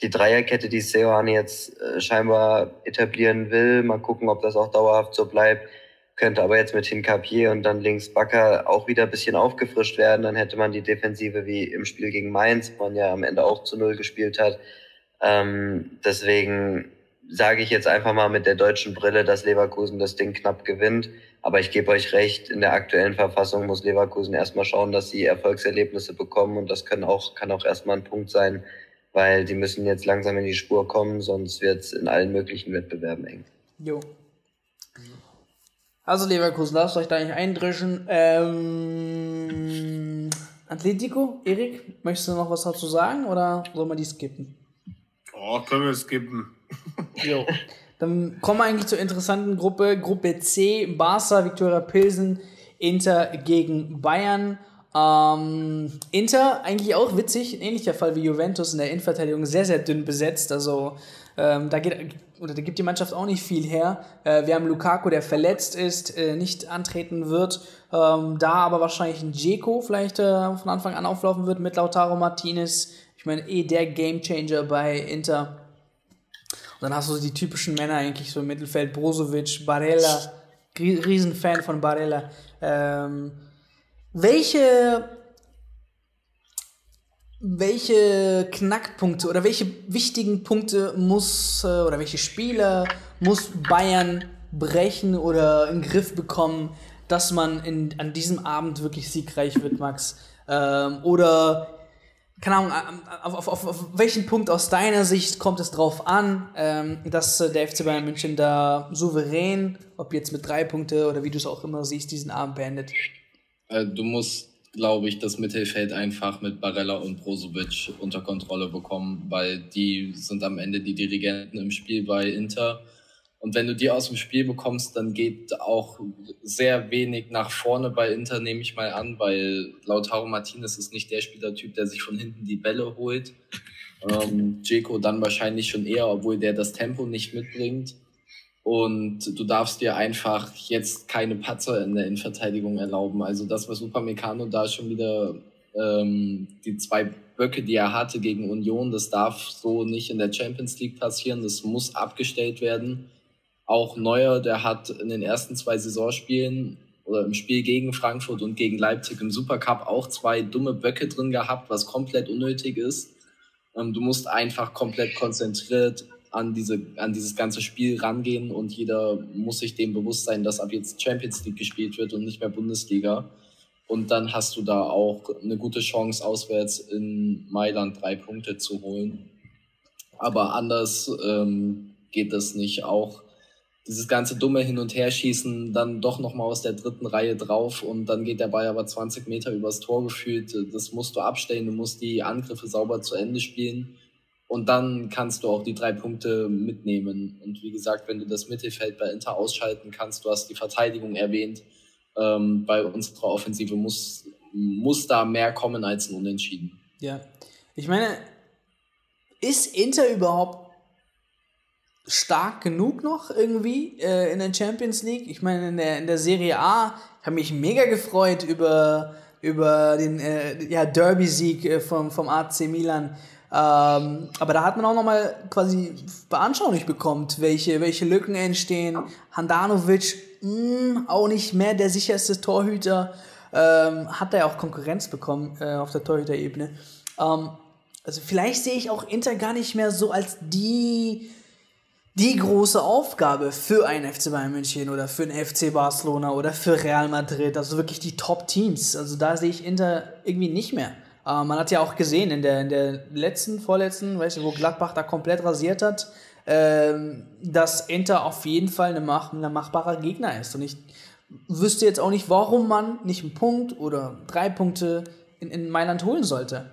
Die Dreierkette, die Seoane jetzt äh, scheinbar etablieren will, mal gucken, ob das auch dauerhaft so bleibt könnte aber jetzt mit Hinkapier und dann links Bakker auch wieder ein bisschen aufgefrischt werden. Dann hätte man die Defensive wie im Spiel gegen Mainz, wo man ja am Ende auch zu Null gespielt hat. Ähm, deswegen sage ich jetzt einfach mal mit der deutschen Brille, dass Leverkusen das Ding knapp gewinnt. Aber ich gebe euch recht, in der aktuellen Verfassung muss Leverkusen erstmal schauen, dass sie Erfolgserlebnisse bekommen. Und das können auch, kann auch erstmal ein Punkt sein, weil die müssen jetzt langsam in die Spur kommen, sonst wird es in allen möglichen Wettbewerben eng. Jo, also Leverkusen, lasst euch da nicht eindrischen. Ähm, Atletico, Erik, möchtest du noch was dazu sagen oder soll man die skippen? Oh, können wir skippen. Jo. Dann kommen wir eigentlich zur interessanten Gruppe. Gruppe C, Barca, Viktoria Pilsen, Inter gegen Bayern. Ähm, Inter, eigentlich auch witzig, ein ähnlicher Fall wie Juventus in der Innenverteidigung, sehr, sehr dünn besetzt. Also ähm, da, geht, oder da gibt die Mannschaft auch nicht viel her. Äh, wir haben Lukaku, der verletzt ist, äh, nicht antreten wird. Ähm, da aber wahrscheinlich ein Dzeko vielleicht äh, von Anfang an auflaufen wird mit Lautaro Martinez. Ich meine, eh der Gamechanger bei Inter. Dann hast du die typischen Männer eigentlich so im Mittelfeld. Brozovic, Barella. Riesenfan von Barella. Ähm, welche welche Knackpunkte oder welche wichtigen Punkte muss äh, oder welche Spieler muss Bayern brechen oder in den Griff bekommen, dass man in, an diesem Abend wirklich siegreich wird, Max? Ähm, oder, keine Ahnung, auf, auf, auf, auf, welchen Punkt aus deiner Sicht kommt es drauf an, ähm, dass äh, der FC Bayern München da souverän, ob jetzt mit drei Punkte oder wie du es auch immer siehst, diesen Abend beendet? Äh, du musst glaube ich, das Mittelfeld einfach mit Barella und Brozovic unter Kontrolle bekommen, weil die sind am Ende die Dirigenten im Spiel bei Inter. Und wenn du die aus dem Spiel bekommst, dann geht auch sehr wenig nach vorne bei Inter, nehme ich mal an, weil Lautaro Martinez ist nicht der Spielertyp, der sich von hinten die Bälle holt. Ähm, Jeko dann wahrscheinlich schon eher, obwohl der das Tempo nicht mitbringt. Und du darfst dir einfach jetzt keine Patzer in der Innenverteidigung erlauben. Also das, was Upamecano da schon wieder ähm, die zwei Böcke, die er hatte gegen Union, das darf so nicht in der Champions League passieren. Das muss abgestellt werden. Auch Neuer, der hat in den ersten zwei Saisonspielen oder im Spiel gegen Frankfurt und gegen Leipzig im Supercup auch zwei dumme Böcke drin gehabt, was komplett unnötig ist. Ähm, du musst einfach komplett konzentriert an, diese, an dieses ganze Spiel rangehen und jeder muss sich dem bewusst sein, dass ab jetzt Champions League gespielt wird und nicht mehr Bundesliga. Und dann hast du da auch eine gute Chance, auswärts in Mailand drei Punkte zu holen. Aber anders ähm, geht das nicht. Auch dieses ganze dumme Hin- und Herschießen, dann doch nochmal aus der dritten Reihe drauf und dann geht der Ball aber 20 Meter übers Tor gefühlt. Das musst du abstellen, du musst die Angriffe sauber zu Ende spielen. Und dann kannst du auch die drei Punkte mitnehmen. Und wie gesagt, wenn du das Mittelfeld bei Inter ausschalten kannst, du hast die Verteidigung erwähnt, ähm, bei unserer Offensive muss, muss da mehr kommen als ein Unentschieden. Ja, ich meine, ist Inter überhaupt stark genug noch irgendwie äh, in der Champions League? Ich meine, in der, in der Serie A habe mich mega gefreut über, über den äh, ja, Derby-Sieg äh, vom, vom AC Milan. Ähm, aber da hat man auch nochmal quasi beanschaulich bekommen, welche, welche Lücken entstehen. Handanovic, mh, hm, auch nicht mehr der sicherste Torhüter, ähm, hat da ja auch Konkurrenz bekommen äh, auf der Torhüterebene. Ähm, also vielleicht sehe ich auch Inter gar nicht mehr so als die, die große Aufgabe für einen FC Bayern München oder für den FC Barcelona oder für Real Madrid, also wirklich die Top-Teams. Also da sehe ich Inter irgendwie nicht mehr. Äh, man hat ja auch gesehen in der, in der letzten, vorletzten, weißt du, wo Gladbach da komplett rasiert hat, äh, dass Inter auf jeden Fall eine, mach, ein machbarer Gegner ist. Und ich wüsste jetzt auch nicht, warum man nicht einen Punkt oder drei Punkte in, in Mailand holen sollte.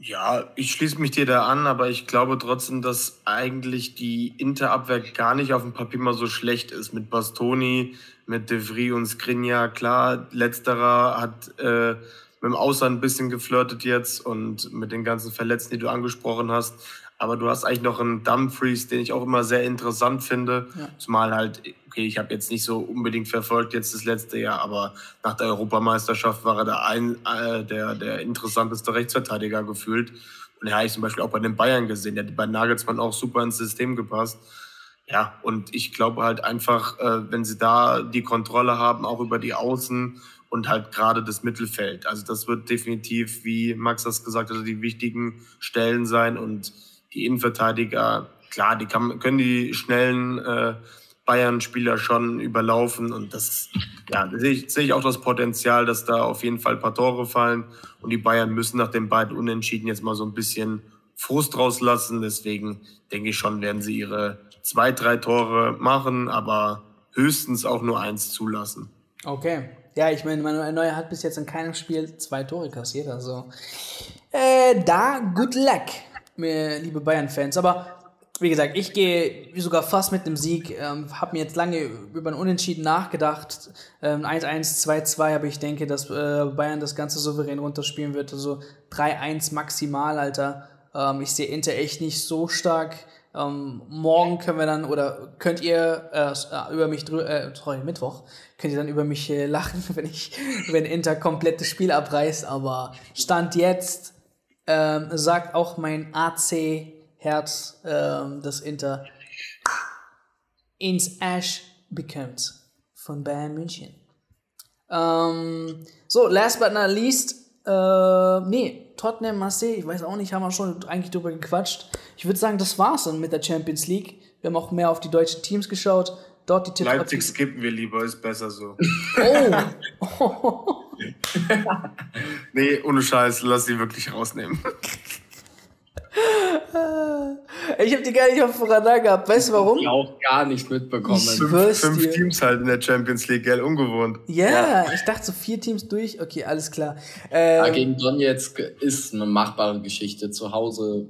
Ja, ich schließe mich dir da an, aber ich glaube trotzdem, dass eigentlich die Interabwehr gar nicht auf dem Papier mal so schlecht ist. Mit Bastoni, mit De Vries und Skriniar. Klar, letzterer hat äh, mit dem Ausland ein bisschen geflirtet jetzt und mit den ganzen Verletzten, die du angesprochen hast. Aber du hast eigentlich noch einen Dumfries, den ich auch immer sehr interessant finde. Ja. Zumal halt, okay, ich habe jetzt nicht so unbedingt verfolgt jetzt das letzte Jahr, aber nach der Europameisterschaft war er der, ein, äh, der, der interessanteste Rechtsverteidiger gefühlt. Und er habe ich zum Beispiel auch bei den Bayern gesehen. Der hat bei Nagelsmann auch super ins System gepasst. Ja, und ich glaube halt einfach, äh, wenn sie da die Kontrolle haben, auch über die Außen und halt gerade das Mittelfeld. Also das wird definitiv, wie Max das gesagt hat, die wichtigen Stellen sein und die Innenverteidiger, klar, die kann, können die schnellen äh, Bayern-Spieler schon überlaufen und das, ja, da sehe ich, sehe ich auch das Potenzial, dass da auf jeden Fall ein paar Tore fallen und die Bayern müssen nach den beiden Unentschieden jetzt mal so ein bisschen Frust rauslassen. Deswegen denke ich schon, werden sie ihre zwei, drei Tore machen, aber höchstens auch nur eins zulassen. Okay. Ja, ich meine, Manuel Neuer hat bis jetzt in keinem Spiel zwei Tore kassiert, also äh, da good luck liebe Bayern-Fans. Aber wie gesagt, ich gehe sogar fast mit einem Sieg. Ähm, habe mir jetzt lange über ein Unentschieden nachgedacht. Ähm, 1-1, 2-2, aber ich denke, dass äh, Bayern das Ganze souverän runterspielen wird. Also 3-1 maximal, Alter. Ähm, ich sehe Inter echt nicht so stark. Ähm, morgen können wir dann, oder könnt ihr äh, über mich drüber, äh, sorry, Mittwoch, könnt ihr dann über mich äh, lachen, wenn ich, wenn Inter komplett das Spiel abreißt. Aber Stand jetzt ähm, sagt auch mein AC-Herz, ähm, das Inter ins Ash bekommt von Bayern München. Ähm, so, last but not least, äh, nee, Tottenham Marseille, ich weiß auch nicht, haben wir schon eigentlich drüber gequatscht. Ich würde sagen, das war's dann mit der Champions League. Wir haben auch mehr auf die deutschen Teams geschaut. Dort die Tipps Leipzig skippen wir lieber, ist besser so. Oh! nee, ohne Scheiß, lass sie wirklich rausnehmen. Ich habe die gar nicht auf dem Radar gehabt. Weißt du warum? Ich auch gar nicht mitbekommen. Fünf, fünf Teams halt in der Champions League, gell? Ungewohnt. Yeah, ja, ich dachte so vier Teams durch. Okay, alles klar. Ähm, ja, gegen Donetsk ist eine machbare Geschichte. Zu Hause.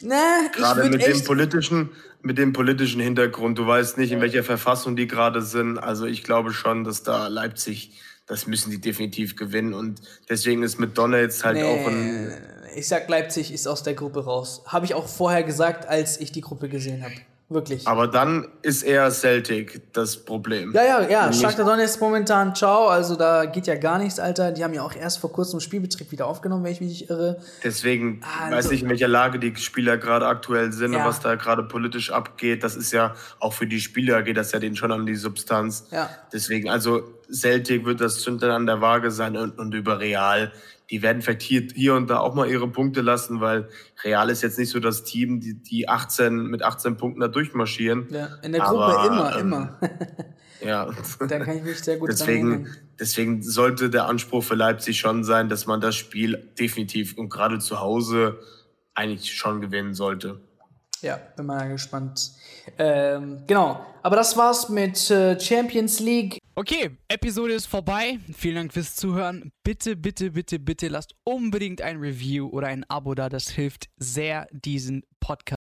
Na, Gerade mit dem politischen, mit dem politischen Hintergrund. Du weißt nicht, in welcher Verfassung die gerade sind. Also ich glaube schon, dass da Leipzig das müssen die definitiv gewinnen. Und deswegen ist mit Donner jetzt halt nee, auch ein. Ich sag, Leipzig ist aus der Gruppe raus. Habe ich auch vorher gesagt, als ich die Gruppe gesehen habe. Wirklich. Aber dann ist eher Celtic das Problem. Ja, ja, ja. Shakhtar Donetsk momentan ciao. Also da geht ja gar nichts, Alter. Die haben ja auch erst vor kurzem Spielbetrieb wieder aufgenommen, wenn ich mich nicht irre. Deswegen also, weiß ich, in welcher Lage die Spieler gerade aktuell sind ja. und was da gerade politisch abgeht. Das ist ja auch für die Spieler geht das ja denen schon an die Substanz. Ja. Deswegen, also Celtic wird das Zündern an der Waage sein und, und über Real. Die werden vielleicht hier, hier und da auch mal ihre Punkte lassen, weil Real ist jetzt nicht so das Team, die, die 18 mit 18 Punkten da durchmarschieren. Ja, in der Gruppe Aber, immer, ähm, immer. Ja. Da kann ich mich sehr gut deswegen, deswegen sollte der Anspruch für Leipzig schon sein, dass man das Spiel definitiv und gerade zu Hause eigentlich schon gewinnen sollte. Ja, bin mal gespannt. Ähm, genau, aber das war's mit äh, Champions League. Okay, Episode ist vorbei. Vielen Dank fürs Zuhören. Bitte, bitte, bitte, bitte lasst unbedingt ein Review oder ein Abo da. Das hilft sehr, diesen Podcast